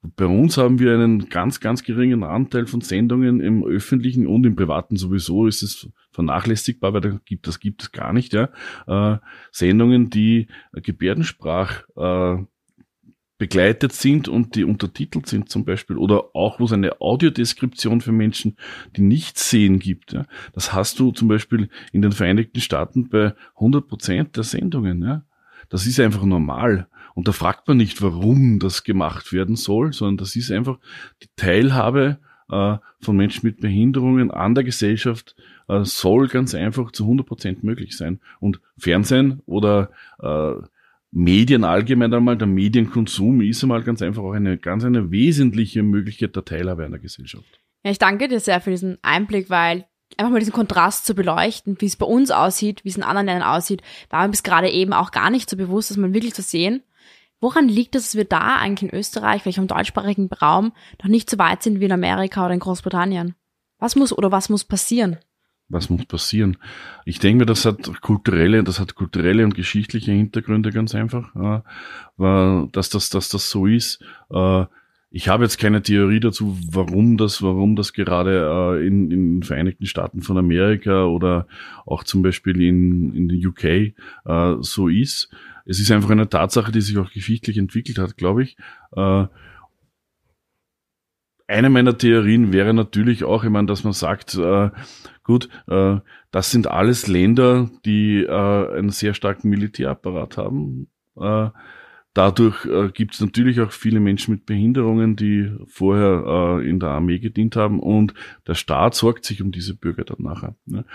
Bei uns haben wir einen ganz, ganz geringen Anteil von Sendungen im öffentlichen und im privaten sowieso ist es vernachlässigbar, weil da gibt, das gibt es gar nicht, ja. Äh, Sendungen, die Gebärdensprach äh, begleitet sind und die untertitelt sind zum Beispiel oder auch wo es eine Audiodeskription für Menschen, die nichts sehen gibt. Ja. Das hast du zum Beispiel in den Vereinigten Staaten bei 100 Prozent der Sendungen. Ja. Das ist einfach normal. Und da fragt man nicht, warum das gemacht werden soll, sondern das ist einfach die Teilhabe äh, von Menschen mit Behinderungen an der Gesellschaft äh, soll ganz einfach zu 100 Prozent möglich sein. Und Fernsehen oder äh, Medien allgemein einmal, der Medienkonsum ist einmal ganz einfach auch eine ganz eine wesentliche Möglichkeit der Teilhabe an der Gesellschaft.
Ja, ich danke dir sehr für diesen Einblick, weil einfach mal diesen Kontrast zu beleuchten, wie es bei uns aussieht, wie es in anderen Ländern aussieht, war mir bis gerade eben auch gar nicht so bewusst, dass man wirklich zu sehen. Woran liegt es, dass wir da eigentlich in Österreich, vielleicht im deutschsprachigen Raum, noch nicht so weit sind wie in Amerika oder in Großbritannien? Was muss oder was muss passieren?
Was muss passieren? Ich denke mir, das hat kulturelle, das hat kulturelle und geschichtliche Hintergründe ganz einfach, äh, dass das, dass das so ist. Äh, ich habe jetzt keine Theorie dazu, warum das, warum das gerade äh, in, den Vereinigten Staaten von Amerika oder auch zum Beispiel in, in den UK äh, so ist. Es ist einfach eine Tatsache, die sich auch geschichtlich entwickelt hat, glaube ich. Äh, eine meiner Theorien wäre natürlich auch, ich meine, dass man sagt, äh, gut, äh, das sind alles Länder, die äh, einen sehr starken Militärapparat haben. Äh, Dadurch äh, gibt es natürlich auch viele Menschen mit Behinderungen, die vorher äh, in der Armee gedient haben und der Staat sorgt sich um diese Bürger dann nachher. Ne?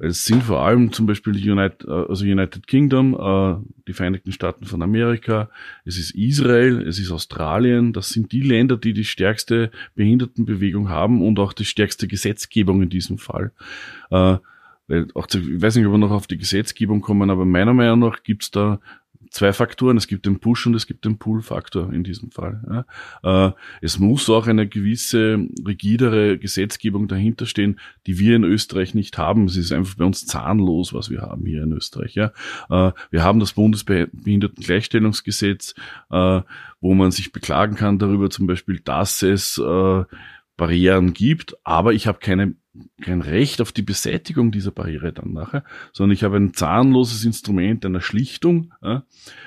Es sind vor allem zum Beispiel die United, äh, also United Kingdom, äh, die Vereinigten Staaten von Amerika, es ist Israel, es ist Australien, das sind die Länder, die die stärkste Behindertenbewegung haben und auch die stärkste Gesetzgebung in diesem Fall. Äh, weil auch, ich weiß nicht, ob wir noch auf die Gesetzgebung kommen, aber meiner Meinung nach gibt's da zwei Faktoren. Es gibt den Push und es gibt den Pull-Faktor in diesem Fall. Ja. Äh, es muss auch eine gewisse rigidere Gesetzgebung dahinter stehen, die wir in Österreich nicht haben. Es ist einfach bei uns zahnlos, was wir haben hier in Österreich. Ja. Äh, wir haben das Bundesbehindertengleichstellungsgesetz, äh, wo man sich beklagen kann darüber zum Beispiel, dass es Barrieren gibt, aber ich habe keine kein Recht auf die Beseitigung dieser Barriere dann nachher, sondern ich habe ein zahnloses Instrument einer Schlichtung, ja,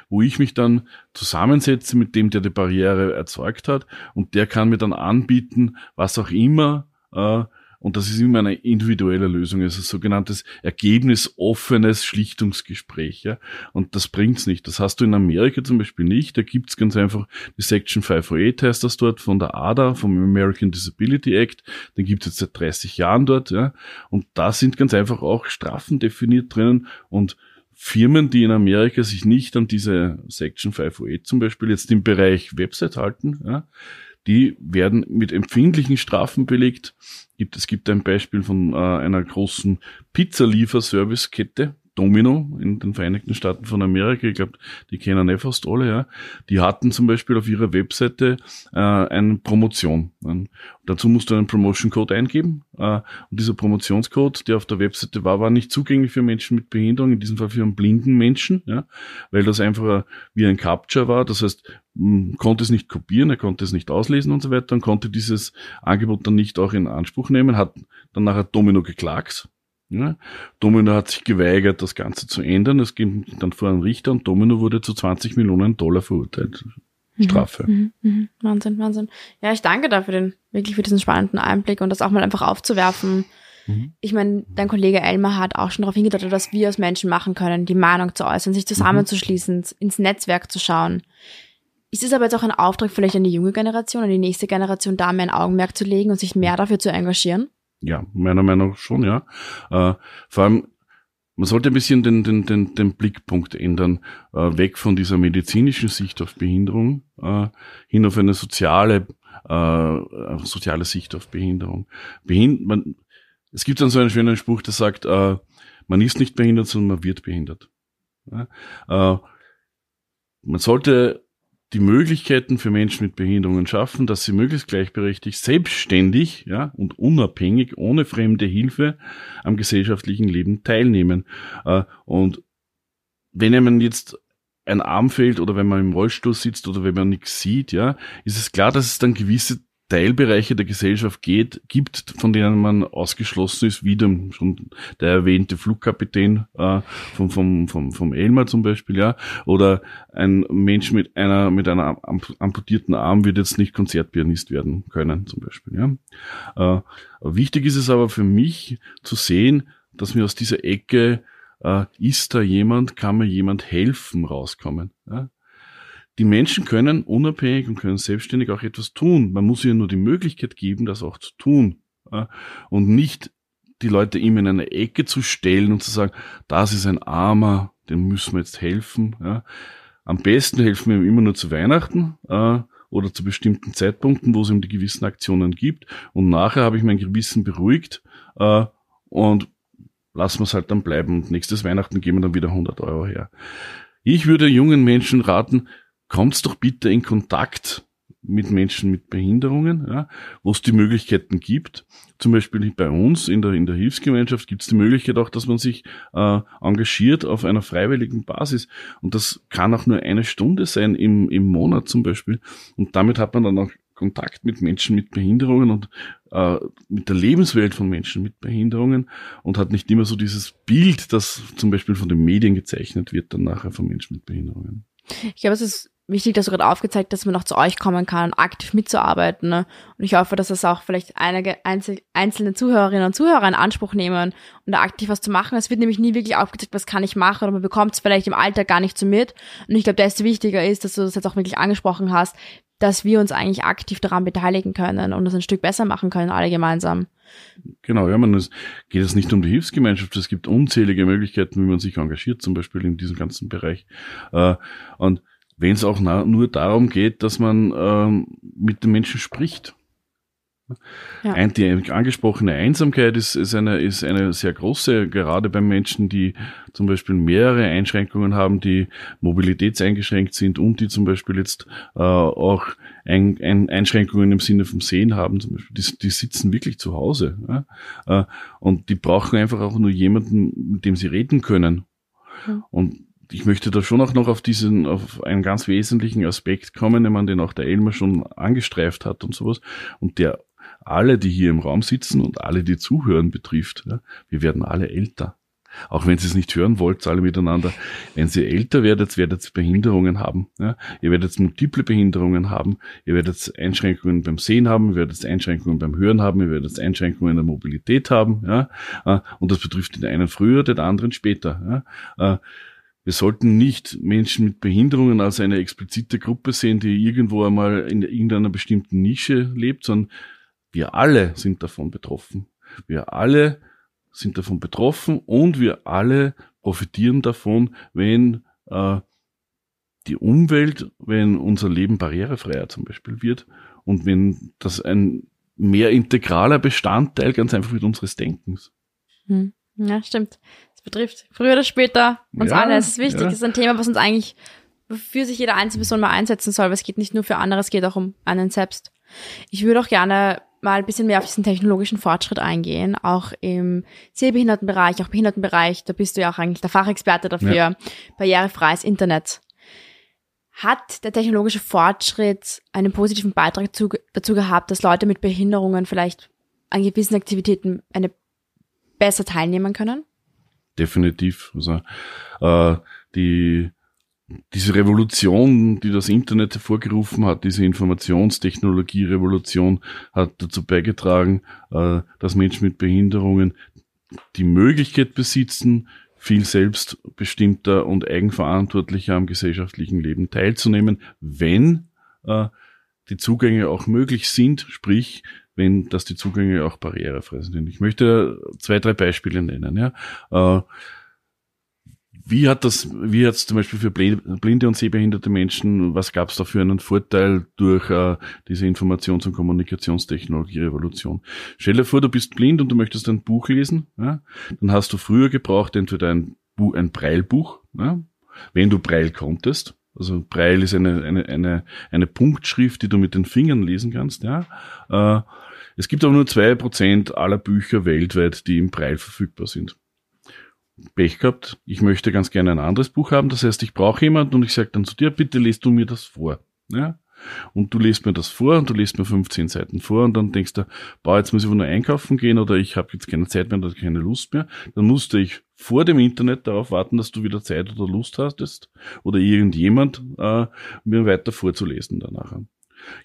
wo ich mich dann zusammensetze mit dem, der die Barriere erzeugt hat und der kann mir dann anbieten, was auch immer, äh, und das ist immer eine individuelle Lösung. Ein sogenanntes ergebnisoffenes Schlichtungsgespräch. Ja? Und das bringt's nicht. Das hast du in Amerika zum Beispiel nicht. Da gibt's ganz einfach die Section 508 heißt das dort von der ADA, vom American Disability Act. Den gibt's jetzt seit 30 Jahren dort. Ja? Und da sind ganz einfach auch Strafen definiert drinnen und Firmen, die in Amerika sich nicht an diese Section 508 zum Beispiel jetzt im Bereich Website halten, ja, die werden mit empfindlichen Strafen belegt. Es gibt ein Beispiel von äh, einer großen Pizzalieferservice-Kette, Domino in den Vereinigten Staaten von Amerika, ich glaube, die kennen eh fast alle, ja. Die hatten zum Beispiel auf ihrer Webseite äh, eine Promotion. Und dazu musst du einen Promotion Code eingeben. Äh, und dieser Promotionscode, der auf der Webseite war, war nicht zugänglich für Menschen mit Behinderung, in diesem Fall für einen blinden Menschen, ja, weil das einfach wie ein Capture war. Das heißt, konnte es nicht kopieren, er konnte es nicht auslesen und so weiter und konnte dieses Angebot dann nicht auch in Anspruch nehmen, hat dann nachher Domino geklagt ja, Domino hat sich geweigert, das Ganze zu ändern. Es ging dann vor einen Richter und Domino wurde zu 20 Millionen Dollar verurteilt. Mhm, Strafe.
Mhm, mhm, Wahnsinn, Wahnsinn. Ja, ich danke dafür den, wirklich für diesen spannenden Einblick und das auch mal einfach aufzuwerfen. Mhm. Ich meine, dein Kollege Elmar hat auch schon darauf hingedeutet, was wir als Menschen machen können, die Meinung zu äußern, sich zusammenzuschließen, mhm. ins Netzwerk zu schauen. Ist es aber jetzt auch ein Auftrag vielleicht an die junge Generation, an die nächste Generation, da mehr ein Augenmerk zu legen und sich mehr dafür zu engagieren?
Ja, meiner Meinung nach schon, ja. Äh, vor allem, man sollte ein bisschen den, den, den, den Blickpunkt ändern, äh, weg von dieser medizinischen Sicht auf Behinderung äh, hin auf eine soziale, äh, soziale Sicht auf Behinderung. Behind man, es gibt dann so einen schönen Spruch, der sagt, äh, man ist nicht behindert, sondern man wird behindert. Ja? Äh, man sollte die Möglichkeiten für Menschen mit Behinderungen schaffen, dass sie möglichst gleichberechtigt, selbstständig ja, und unabhängig, ohne fremde Hilfe am gesellschaftlichen Leben teilnehmen. Äh, und wenn man jetzt ein Arm fehlt oder wenn man im Rollstuhl sitzt oder wenn man nichts sieht, ja, ist es klar, dass es dann gewisse Teilbereiche der Gesellschaft geht, gibt, von denen man ausgeschlossen ist, wie dem, schon der erwähnte Flugkapitän äh, vom, vom, vom, vom Elmar zum Beispiel, ja, oder ein Mensch mit einer mit einer amputierten Arm wird jetzt nicht Konzertpianist werden können, zum Beispiel. Ja. Äh, wichtig ist es aber für mich zu sehen, dass wir aus dieser Ecke äh, ist da jemand, kann mir jemand helfen, rauskommen. Ja? Die Menschen können unabhängig und können selbstständig auch etwas tun. Man muss ihnen nur die Möglichkeit geben, das auch zu tun. Und nicht die Leute immer in eine Ecke zu stellen und zu sagen, das ist ein Armer, dem müssen wir jetzt helfen. Am besten helfen wir ihm immer nur zu Weihnachten äh, oder zu bestimmten Zeitpunkten, wo es ihm die gewissen Aktionen gibt. Und nachher habe ich mein Gewissen beruhigt äh, und lassen wir es halt dann bleiben. Und nächstes Weihnachten geben wir dann wieder 100 Euro her. Ich würde jungen Menschen raten, kommt doch bitte in Kontakt mit Menschen mit Behinderungen, ja, wo es die Möglichkeiten gibt. Zum Beispiel bei uns in der, in der Hilfsgemeinschaft gibt es die Möglichkeit auch, dass man sich äh, engagiert auf einer freiwilligen Basis. Und das kann auch nur eine Stunde sein im, im Monat zum Beispiel. Und damit hat man dann auch Kontakt mit Menschen mit Behinderungen und äh, mit der Lebenswelt von Menschen mit Behinderungen und hat nicht immer so dieses Bild, das zum Beispiel von den Medien gezeichnet wird, dann nachher von Menschen mit Behinderungen.
Ich glaube, es ist wichtig, dass du gerade aufgezeigt hast, dass man auch zu euch kommen kann, aktiv mitzuarbeiten. Ne? Und ich hoffe, dass das auch vielleicht einige einzel einzelne Zuhörerinnen und Zuhörer in Anspruch nehmen und da aktiv was zu machen. Es wird nämlich nie wirklich aufgezeigt, was kann ich machen oder man bekommt es vielleicht im Alltag gar nicht so mit. Und ich glaube, desto wichtiger ist, dass du das jetzt auch wirklich angesprochen hast, dass wir uns eigentlich aktiv daran beteiligen können und das ein Stück besser machen können, alle gemeinsam.
Genau, ja, man, es geht es nicht um die Hilfsgemeinschaft, es gibt unzählige Möglichkeiten, wie man sich engagiert, zum Beispiel in diesem ganzen Bereich. Äh, und wenn es auch nur darum geht, dass man ähm, mit den Menschen spricht. Ja. Die angesprochene Einsamkeit ist, ist, eine, ist eine sehr große, gerade bei Menschen, die zum Beispiel mehrere Einschränkungen haben, die mobilitätseingeschränkt sind und die zum Beispiel jetzt äh, auch ein, ein Einschränkungen im Sinne vom Sehen haben, zum Beispiel. Die, die sitzen wirklich zu Hause. Ja? Äh, und die brauchen einfach auch nur jemanden, mit dem sie reden können. Ja. Und ich möchte da schon auch noch auf diesen, auf einen ganz wesentlichen Aspekt kommen, den man den auch der Elmer schon angestreift hat und sowas, und der alle, die hier im Raum sitzen und alle, die zuhören, betrifft. Ja, wir werden alle älter. Auch wenn Sie es nicht hören wollt, alle miteinander. Wenn Sie älter werdet, werdet ihr Behinderungen haben. Ja? Ihr werdet multiple Behinderungen haben. Ihr werdet Einschränkungen beim Sehen haben. Ihr werdet Einschränkungen beim Hören haben. Ihr werdet Einschränkungen in der Mobilität haben. Ja? Und das betrifft den einen früher, den anderen später. Ja? Wir sollten nicht Menschen mit Behinderungen als eine explizite Gruppe sehen, die irgendwo einmal in irgendeiner bestimmten Nische lebt, sondern wir alle sind davon betroffen. Wir alle sind davon betroffen und wir alle profitieren davon, wenn äh, die Umwelt, wenn unser Leben barrierefreier zum Beispiel wird und wenn das ein mehr integraler Bestandteil ganz einfach mit unseres Denkens.
Hm. Ja, stimmt. Das betrifft früher oder später uns
Ja,
alle. Es ist wichtig.
ja.
Es ist ein Thema, was uns eigentlich für sich jede einzelne Person mal einsetzen soll, weil es geht nicht nur für andere, es geht auch um einen selbst. Ich würde auch gerne mal ein bisschen mehr auf diesen technologischen Fortschritt eingehen, auch im Sehbehindertenbereich, auch Behindertenbereich. Da bist du ja auch eigentlich der Fachexperte dafür.
Ja.
Barrierefreies Internet. Hat der technologische Fortschritt einen positiven Beitrag zu, dazu gehabt, dass Leute mit Behinderungen vielleicht an gewissen Aktivitäten eine besser teilnehmen können?
Definitiv. Also, äh, die, diese Revolution, die das Internet hervorgerufen hat, diese Informationstechnologie-Revolution hat dazu beigetragen, äh, dass Menschen mit Behinderungen die Möglichkeit besitzen, viel selbstbestimmter und eigenverantwortlicher am gesellschaftlichen Leben teilzunehmen, wenn äh, die Zugänge auch möglich sind, sprich, wenn dass die Zugänge auch barrierefrei sind. Ich möchte zwei, drei Beispiele nennen. Ja. Äh, wie hat das, wie hat es zum Beispiel für bli- blinde und sehbehinderte Menschen, was gab es da für einen Vorteil durch äh, diese Informations- und Kommunikationstechnologie-Revolution? Stell dir vor, du bist blind und du möchtest ein Buch lesen, ja? dann hast du früher gebraucht entweder ein, Bu ein Braillebuch, ja? wenn du Braille konntest. Also Braille ist eine, eine, eine, eine Punktschrift, die du mit den Fingern lesen kannst. Ja? Es gibt aber nur zwei Prozent aller Bücher weltweit, die im Braille verfügbar sind. Pech gehabt, ich möchte ganz gerne ein anderes Buch haben. Das heißt, ich brauche jemanden und ich sage dann zu dir, bitte lest du mir das vor. Ja? Und du liest mir das vor und du liest mir 15 Seiten vor und dann denkst du, boah, jetzt muss ich wohl nur einkaufen gehen oder ich habe jetzt keine Zeit mehr oder keine Lust mehr. Dann musste ich vor dem Internet darauf warten, dass du wieder Zeit oder Lust hast oder irgendjemand äh, mir weiter vorzulesen danach.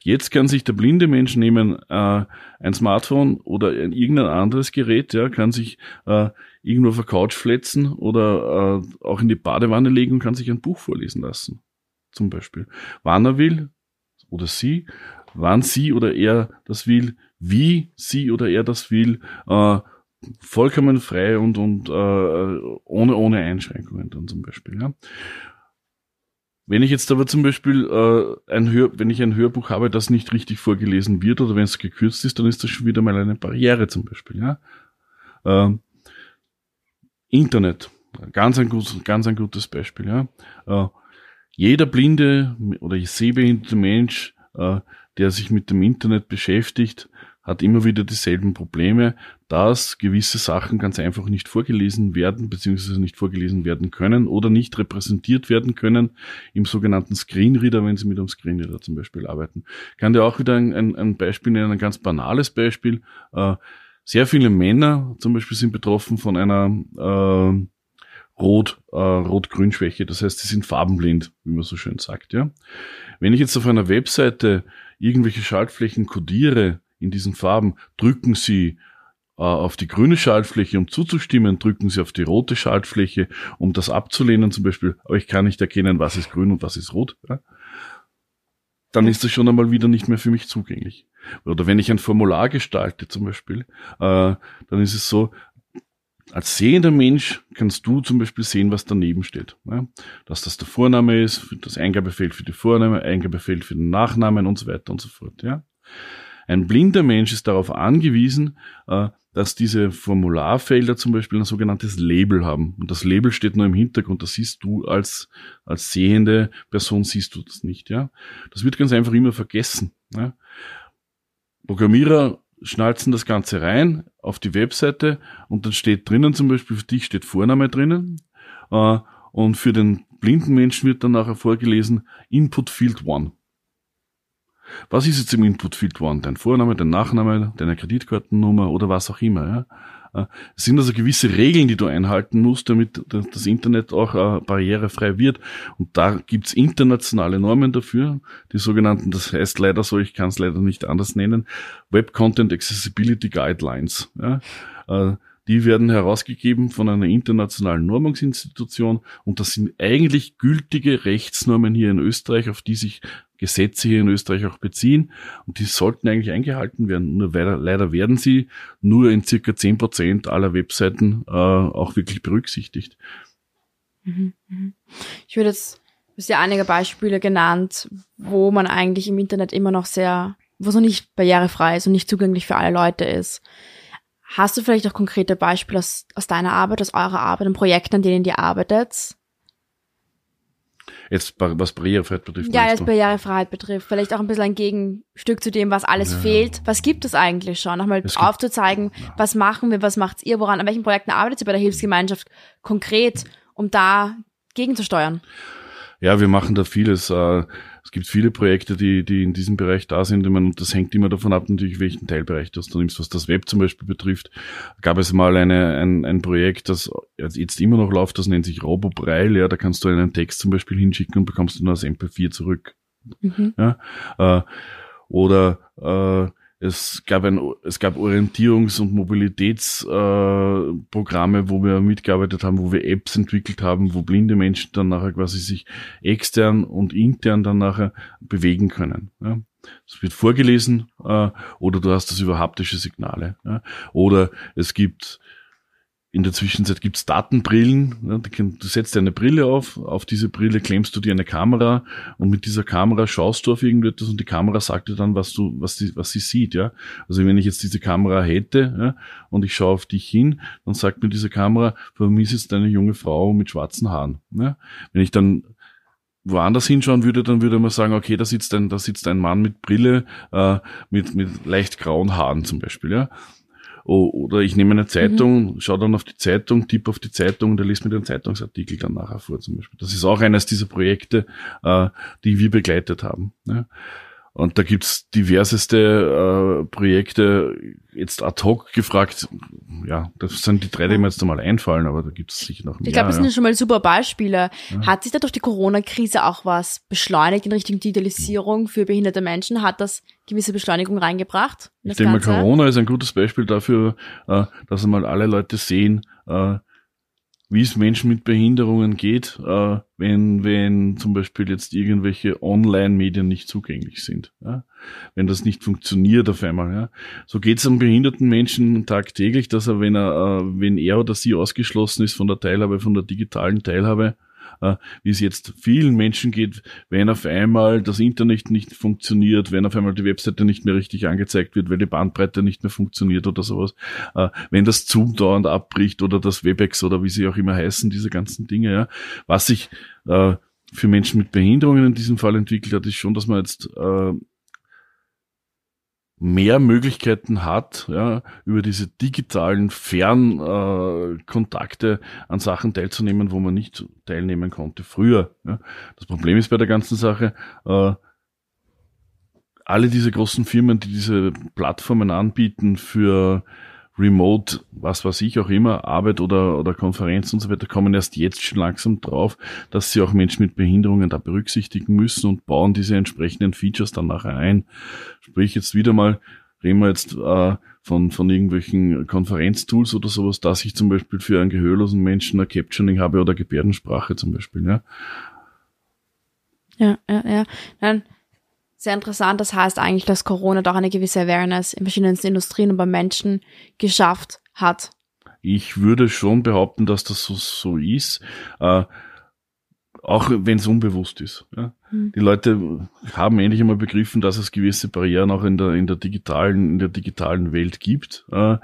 Jetzt kann sich der blinde Mensch nehmen äh, ein Smartphone oder ein, irgendein anderes Gerät, ja, kann sich äh, irgendwo auf der Couch fletzen oder äh, auch in die Badewanne legen und kann sich ein Buch vorlesen lassen. Zum Beispiel. Wann er will oder sie, wann sie oder er das will, wie sie oder er das will, äh, vollkommen frei und, und äh, ohne, ohne Einschränkungen dann zum Beispiel. Ja. Wenn ich jetzt aber zum Beispiel äh, ein Hör, wenn ich ein Hörbuch habe, das nicht richtig vorgelesen wird oder wenn es gekürzt ist, dann ist das schon wieder mal eine Barriere zum Beispiel. Ja? Ähm, Internet, ganz ein, gutes, ganz ein gutes Beispiel. Ja? Äh, jeder blinde oder sehbehinderte Mensch, äh, der sich mit dem Internet beschäftigt, hat immer wieder dieselben Probleme, dass gewisse Sachen ganz einfach nicht vorgelesen werden, beziehungsweise nicht vorgelesen werden können oder nicht repräsentiert werden können im sogenannten Screenreader, wenn Sie mit einem Screenreader zum Beispiel arbeiten. Ich kann dir auch wieder ein, ein, ein Beispiel nennen, ein ganz banales Beispiel. Äh, sehr viele Männer zum Beispiel sind betroffen von einer äh, Rot, äh, Rot-Grün-Schwäche. Das heißt, sie sind farbenblind, wie man so schön sagt. Ja? Wenn ich jetzt auf einer Webseite irgendwelche Schaltflächen codiere in diesen Farben, drücken Sie äh, auf die grüne Schaltfläche, um zuzustimmen, drücken Sie auf die rote Schaltfläche, um das abzulehnen zum Beispiel. Aber ich kann nicht erkennen, was ist grün und was ist rot. Ja? Dann ist das schon einmal wieder nicht mehr für mich zugänglich. Oder wenn ich ein Formular gestalte zum Beispiel, äh, dann ist es so, als sehender Mensch kannst du zum Beispiel sehen, was daneben steht. Ja? Dass das der Vorname ist, das Eingabefeld für die Vorname, Eingabefeld für den Nachnamen und so weiter und so fort. Ja? Ein blinder Mensch ist darauf angewiesen, äh, dass diese Formularfelder zum Beispiel ein sogenanntes Label haben. Und das Label steht nur im Hintergrund. Das siehst du als, als sehende Person siehst du das nicht. Ja? Das wird ganz einfach immer vergessen. Ja? Programmierer schnalzen das Ganze rein auf die Webseite und dann steht drinnen zum Beispiel, für dich steht Vorname drinnen äh, und für den blinden Menschen wird dann nachher vorgelesen Input Field One. Was ist jetzt im Input Field One? Dein Vorname, dein Nachname, deine Kreditkartennummer oder was auch immer. Ja? Es sind also gewisse Regeln, die du einhalten musst, damit das Internet auch äh, barrierefrei wird. Und da gibt's internationale Normen dafür, die sogenannten, das heißt leider so, ich kann es leider nicht anders nennen, Web Content Accessibility Guidelines. Ja? Äh, die werden herausgegeben von einer internationalen Normungsinstitution und das sind eigentlich gültige Rechtsnormen hier in Österreich, auf die sich Gesetze hier in Österreich auch beziehen und die sollten eigentlich eingehalten werden. Nur leider, leider werden sie nur in circa zehn Prozent aller Webseiten äh, auch wirklich berücksichtigt.
Ich würde jetzt, du hast ja einige Beispiele genannt, wo man eigentlich im Internet immer noch sehr wo es noch nicht barrierefrei ist und nicht zugänglich für alle Leute ist. Hast du vielleicht auch konkrete Beispiele aus, aus deiner Arbeit, aus eurer Arbeit und Projekten, an denen ihr arbeitet?
Jetzt, was Barrierefreiheit betrifft.
Ja, was? Barrierefreiheit betrifft. Vielleicht auch ein bisschen ein Gegenstück zu dem, was alles
Ja.
fehlt. Was gibt es eigentlich schon? Nochmal aufzuzeigen, was machen wir, was macht ihr, woran, an welchen Projekten arbeitet ihr bei der Hilfsgemeinschaft konkret, um da gegenzusteuern?
Ja, wir machen da vieles. Äh, Es gibt viele Projekte, die, die in diesem Bereich da sind. Ich meine, und das hängt immer davon ab, natürlich, welchen Teilbereich das du nimmst. Was das Web zum Beispiel betrifft, gab es mal eine, ein, ein Projekt, das jetzt immer noch läuft, das nennt sich RoboBraille. Ja, da kannst du einen Text zum Beispiel hinschicken und bekommst ihn als MP4 zurück.
Mhm.
Ja? Äh, oder äh, es gab ein, es gab Orientierungs- und Mobilitätsprogramme, äh, wo wir mitgearbeitet haben, wo wir Apps entwickelt haben, wo blinde Menschen dann nachher quasi sich extern und intern dann nachher bewegen können. Ja? Es wird vorgelesen äh, oder du hast das über haptische Signale. Ja? Oder es gibt in der Zwischenzeit gibt's Datenbrillen. Kann- du setzt dir eine Brille auf, auf diese Brille klemmst du dir eine Kamera und mit dieser Kamera schaust du auf irgendetwas und die Kamera sagt dir dann, was du, was, die, was sie sieht. Ja? Also wenn ich jetzt diese Kamera hätte ja, und ich schaue auf dich hin, dann sagt mir diese Kamera, vor mir ist jetzt eine junge Frau mit schwarzen Haaren. Ja? Wenn ich dann woanders hinschauen würde, dann würde man sagen, okay, da sitzt ein, da sitzt ein Mann mit Brille, äh, mit, mit leicht grauen Haaren zum Beispiel, ja. Oder ich nehme eine Zeitung, schaue dann auf die Zeitung, tippe auf die Zeitung und er liest mir den Zeitungsartikel dann nachher vor zum Beispiel. Das ist auch eines dieser Projekte, äh, die wir begleitet haben. Ja. Und da gibt's diverseste äh, Projekte, jetzt ad hoc gefragt, ja, das sind die drei, die mir jetzt einmal einfallen, aber da gibt's sicher noch mehr.
Ich glaube, das
ja.
sind schon mal super Beispiele. Hat sich da durch die Corona-Krise auch was beschleunigt in Richtung Digitalisierung für behinderte Menschen? Hat das gewisse Beschleunigung reingebracht? in
Ich
das
denke mal? Corona ist ein gutes Beispiel dafür, äh, dass einmal alle Leute sehen, äh, wie es Menschen mit Behinderungen geht, äh, wenn, wenn zum Beispiel jetzt irgendwelche Online-Medien nicht zugänglich sind. Ja? Wenn das nicht funktioniert auf einmal. Ja? So geht es einem behinderten Menschen tagtäglich, dass er, wenn er, äh, wenn er oder sie ausgeschlossen ist von der Teilhabe, von der digitalen Teilhabe, wie es jetzt vielen Menschen geht, wenn auf einmal das Internet nicht funktioniert, wenn auf einmal die Webseite nicht mehr richtig angezeigt wird, weil die Bandbreite nicht mehr funktioniert oder sowas, äh, wenn das Zoom dauernd abbricht oder das Webex oder wie sie auch immer heißen, diese ganzen Dinge, ja, was sich äh, für Menschen mit Behinderungen in diesem Fall entwickelt hat, ist schon, dass man jetzt äh, mehr Möglichkeiten hat, ja, über diese digitalen Fernkontakte äh, an Sachen teilzunehmen, wo man nicht teilnehmen konnte früher. Ja. Das Problem ist bei der ganzen Sache, äh, alle diese großen Firmen, die diese Plattformen anbieten für Remote, was weiß ich auch immer, Arbeit oder, oder Konferenzen und so weiter, kommen erst jetzt schon langsam drauf, dass sie auch Menschen mit Behinderungen da berücksichtigen müssen und bauen diese entsprechenden Features dann nachher ein. Sprich jetzt wieder mal, reden wir jetzt äh, von, von irgendwelchen Konferenztools oder sowas, dass ich zum Beispiel für einen gehörlosen Menschen ein Captioning habe oder Gebärdensprache zum Beispiel, ja.
Ja, ja, ja. Dann sehr interessant. Das heißt eigentlich, dass Corona doch eine gewisse Awareness in verschiedensten Industrien und bei Menschen geschafft hat.
Ich würde schon behaupten, dass das so, so ist, äh, auch wenn es unbewusst ist. Ja.
Hm.
Die Leute haben endlich einmal begriffen, dass es gewisse Barrieren auch in der, in der digitalen, in der digitalen Welt gibt, äh,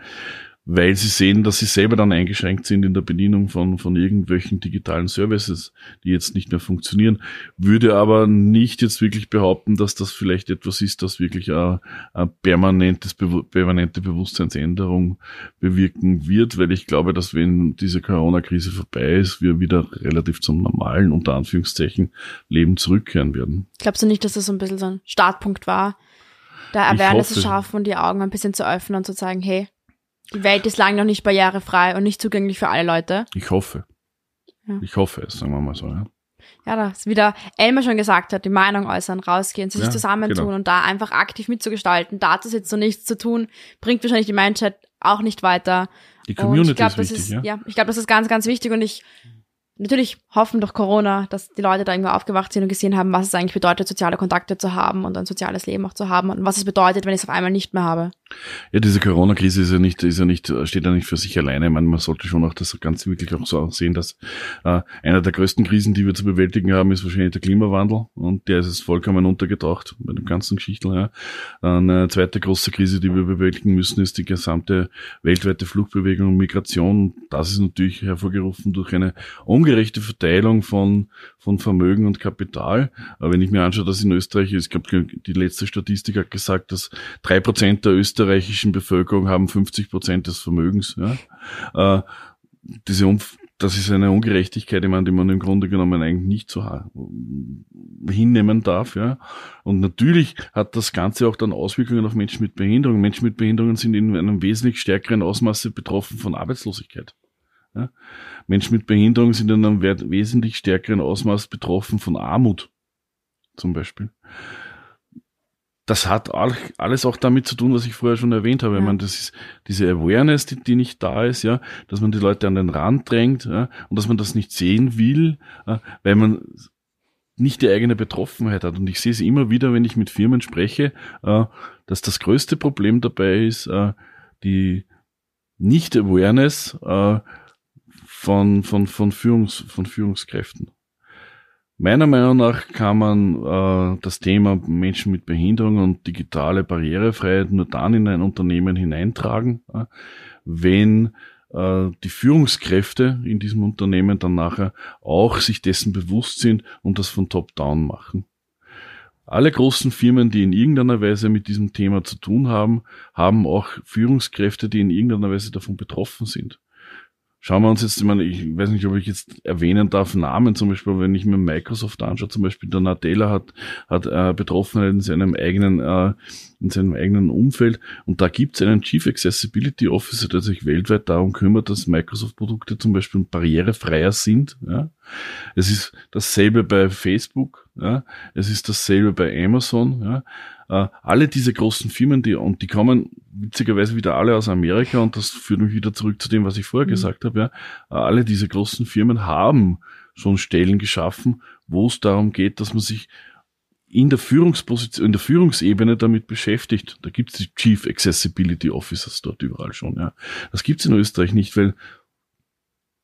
weil sie sehen, dass sie selber dann eingeschränkt sind in der Bedienung von, von irgendwelchen digitalen Services, die jetzt nicht mehr funktionieren. Würde aber nicht jetzt wirklich behaupten, dass das vielleicht etwas ist, das wirklich eine, eine permanentes, permanente Bewusstseinsänderung bewirken wird, weil ich glaube, dass wenn diese Corona-Krise vorbei ist, wir wieder relativ zum normalen, unter Anführungszeichen, Leben zurückkehren werden.
Glaubst du nicht, dass das so ein bisschen so ein Startpunkt war, da Awareness zu schaffen und die Augen ein bisschen zu öffnen und zu zeigen, hey, die Welt ist lange noch nicht barrierefrei und nicht zugänglich für alle Leute.
Ich hoffe.
Ja.
Ich hoffe es, sagen wir mal so. Ja.
Ja, das wie der Elmer schon gesagt hat, die Meinung äußern, rausgehen, sich
Ja,
zusammentun
genau.
und da einfach aktiv mitzugestalten. Da zu sitzen und nichts zu tun, bringt wahrscheinlich die Mindset auch nicht weiter.
Die
Und
Community
ich glaub,
ist
das
wichtig,
ist,
ja.
ich glaube, das ist ganz, ganz wichtig und ich natürlich hoffen durch Corona, dass die Leute da irgendwie aufgewacht sind und gesehen haben, was es eigentlich bedeutet, soziale Kontakte zu haben und ein soziales Leben auch zu haben und was es bedeutet, wenn ich es auf einmal nicht mehr habe.
Ja, diese Corona-Krise ist ja nicht, ist ja nicht, steht ja nicht für sich alleine. Ich meine, man sollte schon auch das Ganze wirklich auch so sehen, dass äh, einer der größten Krisen, die wir zu bewältigen haben, ist wahrscheinlich der Klimawandel und der ist jetzt vollkommen untergetaucht bei dem ganzen Geschichten. Ja. Eine zweite große Krise, die wir bewältigen müssen, ist die gesamte weltweite Fluchtbewegung und Migration. Das ist natürlich hervorgerufen durch eine ungerechte Verteilung von, von Vermögen und Kapital. Aber wenn ich mir anschaue, dass in Österreich, ich glaube, die letzte Statistik hat gesagt, dass drei Prozent der österreichischen Bevölkerung haben 50 Prozent des Vermögens. Ja. Äh, diese Umf das ist eine Ungerechtigkeit, die man im Grunde genommen eigentlich nicht so hinnehmen darf. Ja. Und natürlich hat das Ganze auch dann Auswirkungen auf Menschen mit Behinderung. Menschen mit Behinderungen sind in einem wesentlich stärkeren Ausmaße betroffen von Arbeitslosigkeit. Ja? Menschen mit Behinderung sind in einem wesentlich stärkeren Ausmaß betroffen von Armut, zum Beispiel. Das hat alles auch damit zu tun, was ich vorher schon erwähnt habe. Ja. Ich meine, das ist diese Awareness, die, die nicht da ist, ja, dass man die Leute an den Rand drängt ja, und dass man das nicht sehen will, ja, weil man nicht die eigene Betroffenheit hat. Und ich sehe es immer wieder, wenn ich mit Firmen spreche, äh, dass das größte Problem dabei ist, äh, die Nicht-Awareness äh, von, von, von, Führungs, von Führungskräften. Meiner Meinung nach kann man äh, das Thema Menschen mit Behinderung und digitale Barrierefreiheit nur dann in ein Unternehmen hineintragen, äh, wenn äh, die Führungskräfte in diesem Unternehmen dann nachher auch sich dessen bewusst sind und das von Top-Down machen. Alle großen Firmen, die in irgendeiner Weise mit diesem Thema zu tun haben, haben auch Führungskräfte, die in irgendeiner Weise davon betroffen sind. Schauen wir uns jetzt, ich meine, ich weiß nicht, ob ich jetzt erwähnen darf, Namen zum Beispiel, wenn ich mir Microsoft anschaue, zum Beispiel der Nadella hat, hat äh, Betroffene in seinem eigenen, äh, in seinem eigenen Umfeld und da gibt es einen Chief Accessibility Officer, der sich weltweit darum kümmert, dass Microsoft-Produkte zum Beispiel barrierefreier sind. Ja. Es ist dasselbe bei Facebook, ja. es ist dasselbe bei Amazon. Ja. Äh, alle diese großen Firmen, die, und die kommen witzigerweise wieder alle aus Amerika und das führt mich wieder zurück zu dem, was ich vorher mhm. gesagt habe. Ja. Äh, alle diese großen Firmen haben schon Stellen geschaffen, wo es darum geht, dass man sich in der Führungsposition, in der Führungsebene damit beschäftigt. Da gibt es die Chief Accessibility Officers dort überall schon. Ja. Das gibt es in Österreich nicht, weil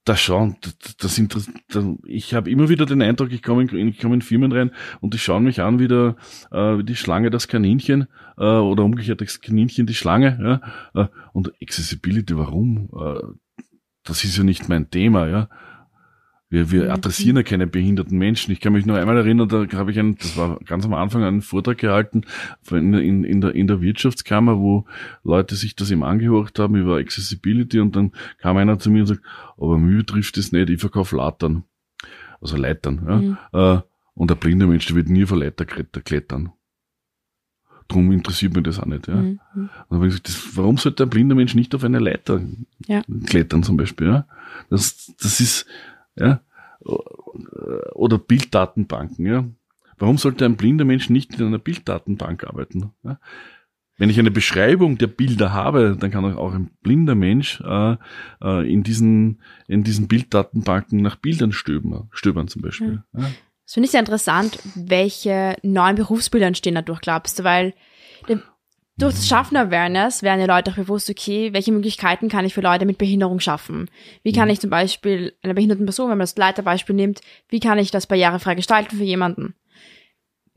da schauen, das, das, ich habe immer wieder den Eindruck, ich komme in, ich komme in Firmen rein und die schauen mich an wie, der, äh, wie die Schlange das Kaninchen äh, oder umgekehrt das Kaninchen die Schlange. Ja? Äh, und Accessibility, warum? Äh, das ist ja nicht mein Thema. Ja? Wir, wir adressieren ja keine behinderten Menschen. Ich kann mich nur einmal erinnern, da habe ich einen, das war ganz am Anfang einen Vortrag gehalten in, in, in, der, in der Wirtschaftskammer, wo Leute sich das eben angehört haben über Accessibility und dann kam einer zu mir und sagt, aber mir betrifft das nicht, ich verkaufe Latern. Also Leitern. Ja? Mhm. Äh, und der blinde Mensch, der wird nie von Leiter klettern. Drum interessiert mich das auch nicht. Ja. Mhm. Und dann habe ich gesagt, das, warum sollte ein blinder Mensch nicht auf eine Leiter ja. klettern zum Beispiel? Ja? Das, das ist, ja, oder Bilddatenbanken, ja. Warum sollte ein blinder Mensch nicht in einer Bilddatenbank arbeiten? Ja? Wenn ich eine Beschreibung der Bilder habe, dann kann auch ein blinder Mensch äh, äh, in diesen in diesen Bilddatenbanken nach Bildern stöbern, stöbern zum Beispiel. Ja. Ja.
Das finde ich sehr interessant, welche neuen Berufsbilder entstehen dadurch, glaubst du, weil durch das Schaffen Awareness werden die Leute auch bewusst, okay, welche Möglichkeiten kann ich für Leute mit Behinderung schaffen? Wie kann mhm. ich zum Beispiel einer behinderten Person, wenn man das Leiterbeispiel nimmt, wie kann ich das barrierefrei gestalten für jemanden?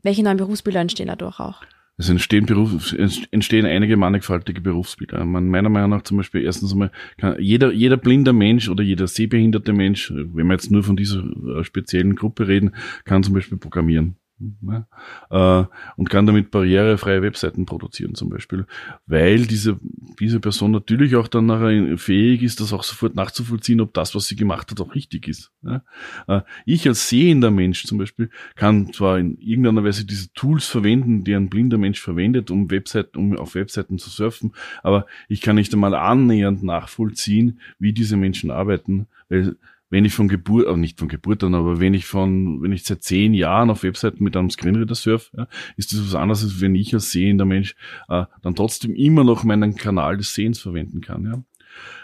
Welche neuen Berufsbilder entstehen dadurch auch?
Es entstehen, Beruf, entstehen einige mannigfaltige Berufsbilder. Man, meiner Meinung nach zum Beispiel erstens einmal kann jeder, jeder blinder Mensch oder jeder sehbehinderte Mensch, wenn wir jetzt nur von dieser äh, speziellen Gruppe reden, kann zum Beispiel programmieren. Ja, äh, und kann damit barrierefreie Webseiten produzieren zum Beispiel, weil diese, diese Person natürlich auch dann nachher fähig ist, das auch sofort nachzuvollziehen, ob das, was sie gemacht hat, auch richtig ist. Ja, äh, ich als sehender Mensch zum Beispiel kann zwar in irgendeiner Weise diese Tools verwenden, die ein blinder Mensch verwendet, um Webseiten, um auf Webseiten zu surfen, aber ich kann nicht einmal annähernd nachvollziehen, wie diese Menschen arbeiten, weil wenn ich von Geburt, aber nicht von Geburt an, aber wenn ich von, wenn ich seit zehn Jahren auf Webseiten mit einem Screenreader surfe, ja, ist das was anderes, als wenn ich als sehender Mensch äh, dann trotzdem immer noch meinen Kanal des Sehens verwenden kann. Ja.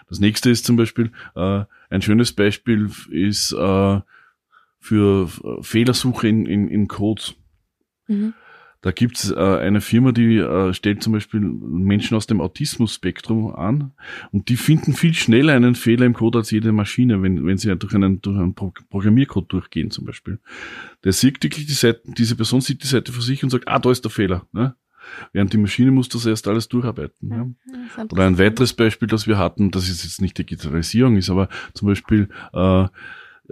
Das nächste ist zum Beispiel, äh, ein schönes Beispiel ist äh, für Fehlersuche in, in, in Codes. Mhm. Da gibt's äh, eine Firma, die äh, stellt zum Beispiel Menschen aus dem Autismus-Spektrum an und die finden viel schneller einen Fehler im Code als jede Maschine, wenn, wenn sie durch einen, durch einen Programmiercode durchgehen zum Beispiel. Der sieht wirklich die Seite, diese Person sieht die Seite vor sich und sagt, ah, da ist der Fehler. Ne? Während die Maschine muss das erst alles durcharbeiten. Ja. ja. Oder ein weiteres Beispiel, das wir hatten, das ist jetzt nicht Digitalisierung ist, aber zum Beispiel äh,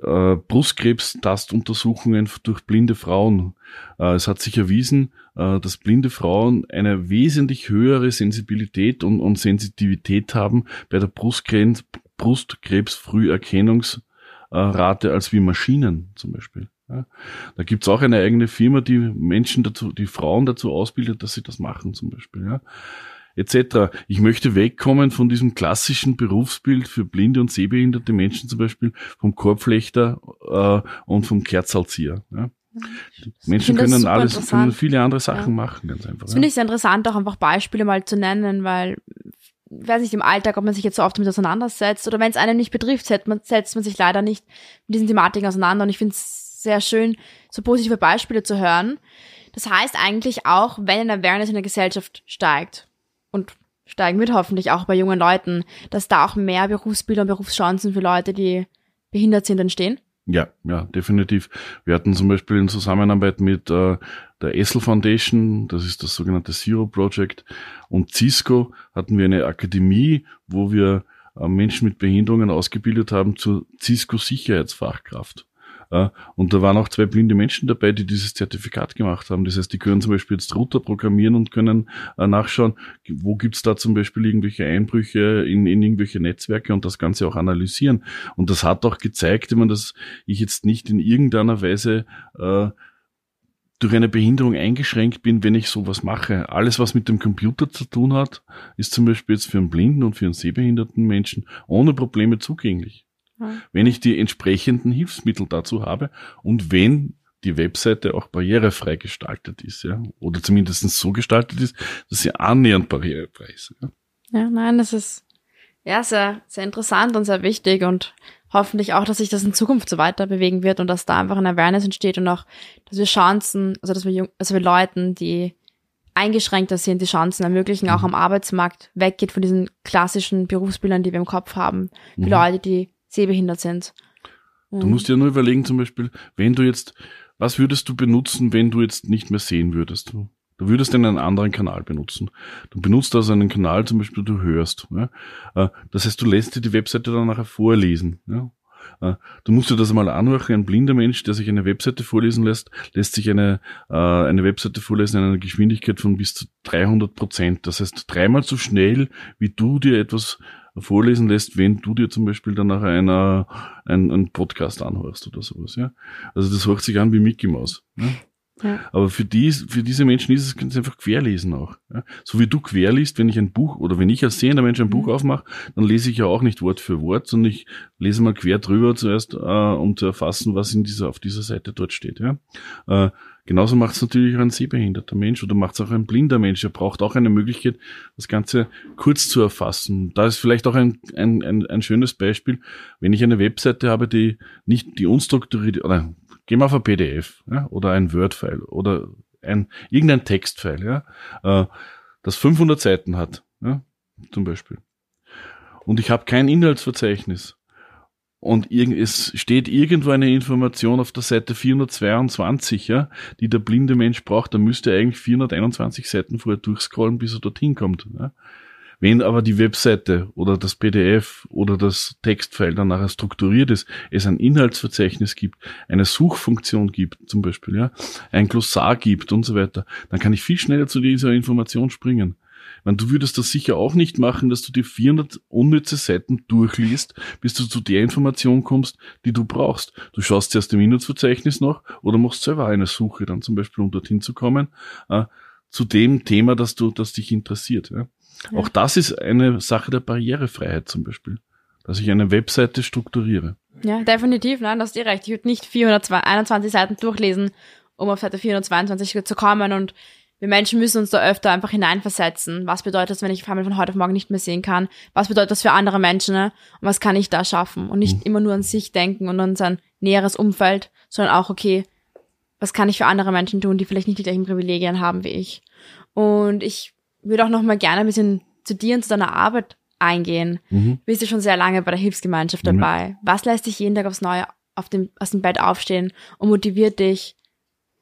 äh, Brustkrebstastuntersuchungen durch blinde Frauen. Äh, es hat sich erwiesen, dass blinde Frauen eine wesentlich höhere Sensibilität und, und Sensitivität haben bei der Brustkrebs, Brustkrebsfrüherkennungsrate als wie Maschinen zum Beispiel. Ja. Da gibt's auch eine eigene Firma, die Menschen dazu, die Frauen dazu ausbildet, dass sie das machen zum Beispiel. Ja etc. Ich möchte wegkommen von diesem klassischen Berufsbild für blinde und sehbehinderte Menschen zum Beispiel vom Korbflechter äh, und vom Kerzalzieher. Ja. Menschen können alles, können viele andere Sachen ja. machen, ganz einfach.
Das ja. finde ich sehr interessant, auch einfach Beispiele mal zu nennen, weil weiß nicht, im Alltag, ob man sich jetzt so oft damit auseinandersetzt oder wenn es einen nicht betrifft, setzt man, setzt man sich leider nicht mit diesen Thematiken auseinander und ich finde es sehr schön, so positive Beispiele zu hören. Das heißt eigentlich auch, wenn ein Awareness in der Gesellschaft steigt, und steigen wird hoffentlich auch bei jungen Leuten, dass da auch mehr Berufsbilder und Berufschancen für Leute, die behindert sind, entstehen?
Ja, ja, definitiv. Wir hatten zum Beispiel in Zusammenarbeit mit äh, der Essel Foundation, das ist das sogenannte Zero Project, und Cisco hatten wir eine Akademie, wo wir äh, Menschen mit Behinderungen ausgebildet haben zur Cisco Sicherheitsfachkraft. Und da waren auch zwei blinde Menschen dabei, die dieses Zertifikat gemacht haben. Das heißt, die können zum Beispiel jetzt Router programmieren und können äh, nachschauen, wo gibt's da zum Beispiel irgendwelche Einbrüche in, in irgendwelche Netzwerke und das Ganze auch analysieren. Und das hat auch gezeigt, wenn man dass ich jetzt nicht in irgendeiner Weise äh, durch eine Behinderung eingeschränkt bin, wenn ich sowas mache. Alles, was mit dem Computer zu tun hat, ist zum Beispiel jetzt für einen blinden und für einen sehbehinderten Menschen ohne Probleme zugänglich wenn ich die entsprechenden Hilfsmittel dazu habe und wenn die Webseite auch barrierefrei gestaltet ist, ja, oder zumindest so gestaltet ist, dass sie annähernd barrierefrei ist.
Ja, ja nein, das ist ja sehr, sehr interessant und sehr wichtig und hoffentlich auch, dass sich das in Zukunft so weiter bewegen wird und dass da einfach ein Awareness entsteht und auch, dass wir Chancen, also dass wir, also wir Leuten, die eingeschränkter sind, die Chancen ermöglichen, auch mhm. am Arbeitsmarkt weggeht von diesen klassischen Berufsbildern, die wir im Kopf haben. Für mhm. Leute, die sehbehindert sind.
Du musst dir nur überlegen, zum Beispiel, wenn du jetzt, was würdest du benutzen, wenn du jetzt nicht mehr sehen würdest? Du, würdest einen anderen Kanal benutzen. Du benutzt also einen Kanal, zum Beispiel, du hörst. Ja? Äh, das heißt, du lässt dir die Webseite dann nachher vorlesen. Ja? Äh, du musst dir das einmal anhören. Ein blinder Mensch, der sich eine Webseite vorlesen lässt, lässt sich eine, äh, eine Webseite vorlesen in einer Geschwindigkeit von bis zu 300 Prozent. Das heißt, dreimal so schnell, wie du dir etwas vorlesen lässt, wenn du dir zum Beispiel dann nachher einer, ein, einen Podcast anhörst oder sowas, ja. Also das hört sich an wie Mickey Mouse. Ja? Ja. Aber für, die, für diese Menschen ist es ganz einfach querlesen auch. Ja? So wie du querliest, wenn ich ein Buch oder wenn ich als sehender Mensch ein mhm. Buch aufmache, dann lese ich ja auch nicht Wort für Wort, sondern ich lese mal quer drüber zuerst, äh, um zu erfassen, was in dieser, auf dieser Seite dort steht. Ja? Äh, Genauso macht es natürlich auch ein sehbehinderter Mensch oder macht es auch ein blinder Mensch. Er braucht auch eine Möglichkeit, das Ganze kurz zu erfassen. Da ist vielleicht auch ein, ein, ein, ein schönes Beispiel, wenn ich eine Webseite habe, die nicht die unstrukturierte, oder gehen wir auf ein PDF ja, oder ein Word-File oder ein, irgendein Textfile, ja, äh, das 500 Seiten hat, ja, zum Beispiel. Und ich habe kein Inhaltsverzeichnis und es steht irgendwo eine Information auf der Seite 422, ja, die der blinde Mensch braucht, dann müsste er eigentlich 421 Seiten vorher durchscrollen, bis er dorthin kommt. Ja. Wenn aber die Webseite oder das PDF oder das Textfile dann nachher strukturiert ist, es ein Inhaltsverzeichnis gibt, eine Suchfunktion gibt zum Beispiel, ja, ein Glossar gibt und so weiter, dann kann ich viel schneller zu dieser Information springen. Meine, du würdest das sicher auch nicht machen, dass du die 400 unnütze Seiten durchliest, bis du zu der Information kommst, die du brauchst. Du schaust erst im Inhaltsverzeichnis noch oder machst selber eine Suche dann zum Beispiel, um dorthin zu kommen, äh, zu dem Thema, das du, das dich interessiert. Ja? Ja. Auch das ist eine Sache der Barrierefreiheit zum Beispiel, dass ich eine Webseite strukturiere.
Ja, definitiv, nein, das hast dir recht. Ich würde nicht 421 Seiten durchlesen, um auf Seite 422 zu kommen und wir Menschen müssen uns da öfter einfach hineinversetzen. Was bedeutet das, wenn ich Family von heute auf morgen nicht mehr sehen kann? Was bedeutet das für andere Menschen? Ne? Und was kann ich da schaffen? Und nicht mhm. immer nur an sich denken und an sein näheres Umfeld, sondern auch, okay, was kann ich für andere Menschen tun, die vielleicht nicht die gleichen Privilegien haben wie ich? Und ich würde auch noch mal gerne ein bisschen zu dir und zu deiner Arbeit eingehen. Mhm. Du bist ja schon sehr lange bei der Hilfsgemeinschaft dabei. Mhm. Was lässt dich jeden Tag aufs Neue auf dem, aus dem Bett aufstehen und motiviert dich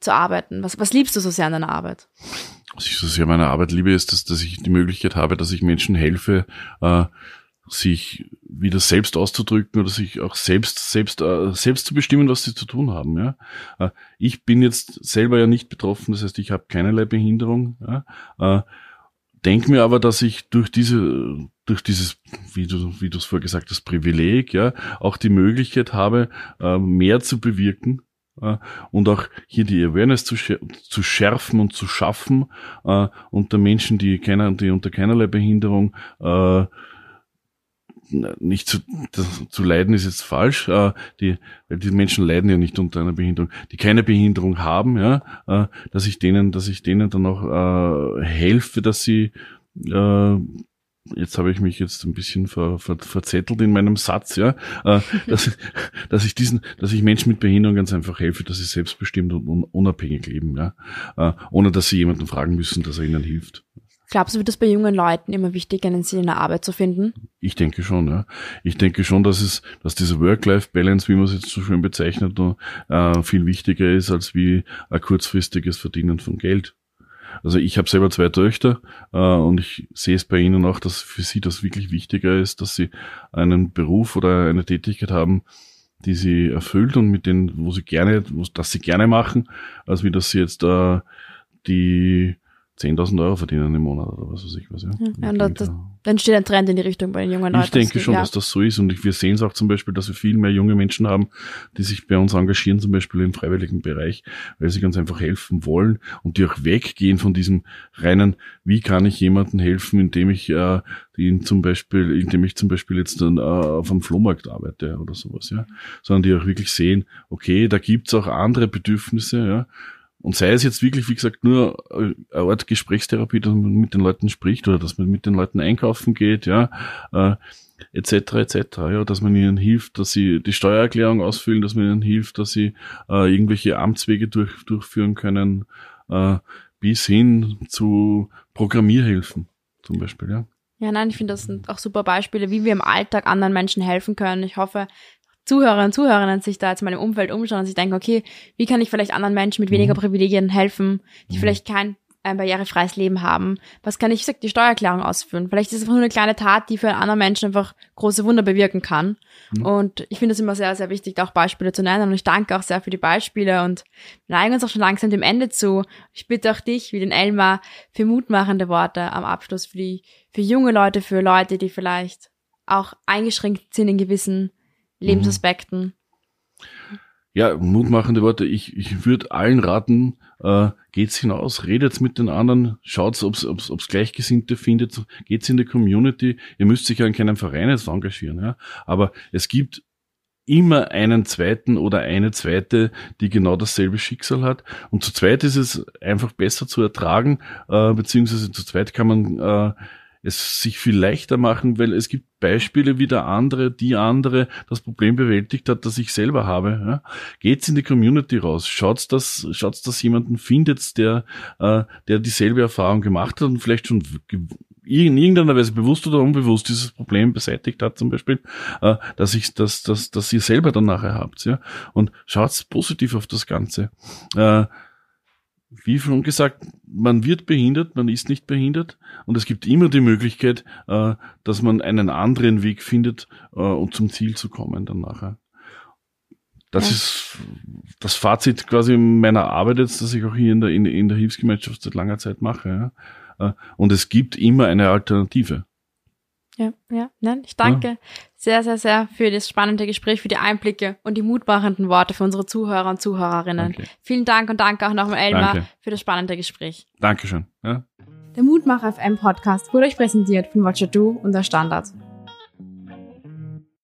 zu arbeiten? Was, was liebst du so sehr an deiner Arbeit?
Was ich so sehr an meiner Arbeit liebe, ist, dass, dass ich die Möglichkeit habe, dass ich Menschen helfe, äh, sich wieder selbst auszudrücken oder sich auch selbst selbst äh, selbst zu bestimmen, was sie zu tun haben. Ja? Äh, ich bin jetzt selber ja nicht betroffen, das heißt, ich habe keinerlei Behinderung. Ja? Äh, Denk mir aber, dass ich durch diese durch dieses, wie du wie du es vorher gesagt hast, Privileg, ja, auch die Möglichkeit habe, äh, mehr zu bewirken äh, und auch hier die Awareness zu, zu schärfen und zu schaffen äh, unter Menschen, die keiner, die unter keinerlei Behinderung nicht zu, das, zu leiden ist jetzt falsch, äh, die, weil die Menschen leiden ja nicht unter einer Behinderung, die keine Behinderung haben, ja, äh, dass ich denen, dass ich denen dann auch äh, helfe, dass sie äh, jetzt habe ich mich jetzt ein bisschen ver, ver, verzettelt in meinem Satz, ja, äh, [laughs] dass, dass ich diesen, dass ich Menschen mit Behinderung ganz einfach helfe, dass sie selbstbestimmt und unabhängig leben, ja, äh, ohne dass sie jemanden fragen müssen, dass er ihnen hilft.
Glaubst du, wird es bei jungen Leuten immer wichtiger, einen Sinn in der Arbeit zu finden?
Ich denke schon, ja. Ich denke schon, dass es, dass diese Work-Life-Balance, wie man es jetzt so schön bezeichnet, äh, viel wichtiger ist als wie ein kurzfristiges Verdienen von Geld. Also ich habe selber zwei Töchter äh, und ich sehe es bei ihnen auch, dass für sie das wirklich wichtiger ist, dass sie einen Beruf oder eine Tätigkeit haben, die sie erfüllt und mit denen, wo sie gerne, wo, das sie gerne machen, als wie dass sie jetzt äh, die 10.000 Euro verdienen im Monat oder was weiß ich was. Ja,
ja und das, dann steht ein Trend in die Richtung bei den jungen Leuten.
Ich denke schon, ja. dass das so ist und wir sehen es auch zum Beispiel, dass wir viel mehr junge Menschen haben, die sich bei uns engagieren, zum Beispiel im freiwilligen Bereich, weil sie ganz einfach helfen wollen und die auch weggehen von diesem reinen, wie kann ich jemandem helfen, indem ich äh, ihn zum Beispiel, indem ich zum Beispiel jetzt dann äh, auf einem Flohmarkt arbeite oder sowas, ja, sondern die auch wirklich sehen, okay, da gibt's auch andere Bedürfnisse, ja, und sei es jetzt wirklich, wie gesagt, nur eine Art Gesprächstherapie, dass man mit den Leuten spricht oder dass man mit den Leuten einkaufen geht, ja, äh, etc. etc. Ja, dass man ihnen hilft, dass sie die Steuererklärung ausfüllen, dass man ihnen hilft, dass sie äh, irgendwelche Amtswege durch, durchführen können, äh, bis hin zu Programmierhilfen zum Beispiel, ja.
Ja, nein, ich finde, das sind auch super Beispiele, wie wir im Alltag anderen Menschen helfen können. Ich hoffe, Zuhörer und Zuhörerinnen sich da jetzt mal im Umfeld umschauen und sich denken, okay, wie kann ich vielleicht anderen Menschen mit weniger mhm. Privilegien helfen, die mhm. vielleicht kein ein barrierefreies Leben haben? Was kann ich, sag, die Steuererklärung ausführen? Vielleicht ist es einfach nur eine kleine Tat, die für einen anderen Menschen einfach große Wunder bewirken kann. Mhm. Und ich finde es immer sehr, sehr wichtig, da auch Beispiele zu nennen. Und ich danke auch sehr für die Beispiele und wir neigen uns auch schon langsam dem Ende zu. Ich bitte auch dich, wie den Elmar, für mutmachende Worte am Abschluss für die, für junge Leute, für Leute, die vielleicht auch eingeschränkt sind in gewissen Lebensaspekten.
Ja, mutmachende Worte. Ich, ich würde allen raten, äh, geht's hinaus, redet mit den anderen, schaut, ob's, ob's, ob's Gleichgesinnte findet, geht's in die Community. Ihr müsst sich ja in keinem Verein jetzt engagieren, ja. Aber es gibt immer einen zweiten oder eine zweite, die genau dasselbe Schicksal hat. Und zu zweit ist es einfach besser zu ertragen, äh, beziehungsweise zu zweit kann man äh, es sich viel leichter machen, weil es gibt Beispiele wie der andere, die andere das Problem bewältigt hat, das ich selber habe. Ja? Geht's in die Community raus, schaut's, dass, schaut's, dass jemanden findet, der, äh, der dieselbe Erfahrung gemacht hat und vielleicht schon in irgendeiner Weise bewusst oder unbewusst dieses Problem beseitigt hat, zum Beispiel, äh, dass ich, dass, dass, dass ihr selber dann nachher habt, ja. Und schaut's positiv auf das Ganze. Äh, wie schon gesagt, man wird behindert, man ist nicht behindert und es gibt immer die Möglichkeit, äh, dass man einen anderen Weg findet, äh, um zum Ziel zu kommen dann nachher. Das ja. ist das Fazit quasi meiner Arbeit jetzt, dass ich auch hier in der, in, in der Hilfsgemeinschaft seit langer Zeit mache. Äh, und es gibt immer eine Alternative.
Ja, ja, nein, ich danke ja. sehr, sehr, sehr für das spannende Gespräch, für die Einblicke und die mutmachenden Worte für unsere Zuhörer und Zuhörerinnen. Okay. Vielen Dank und danke auch nochmal Elmar danke. für das spannende Gespräch.
Dankeschön. Ja.
Der Mutmacher FM Podcast wurde euch präsentiert von Watcher Do und der Standard.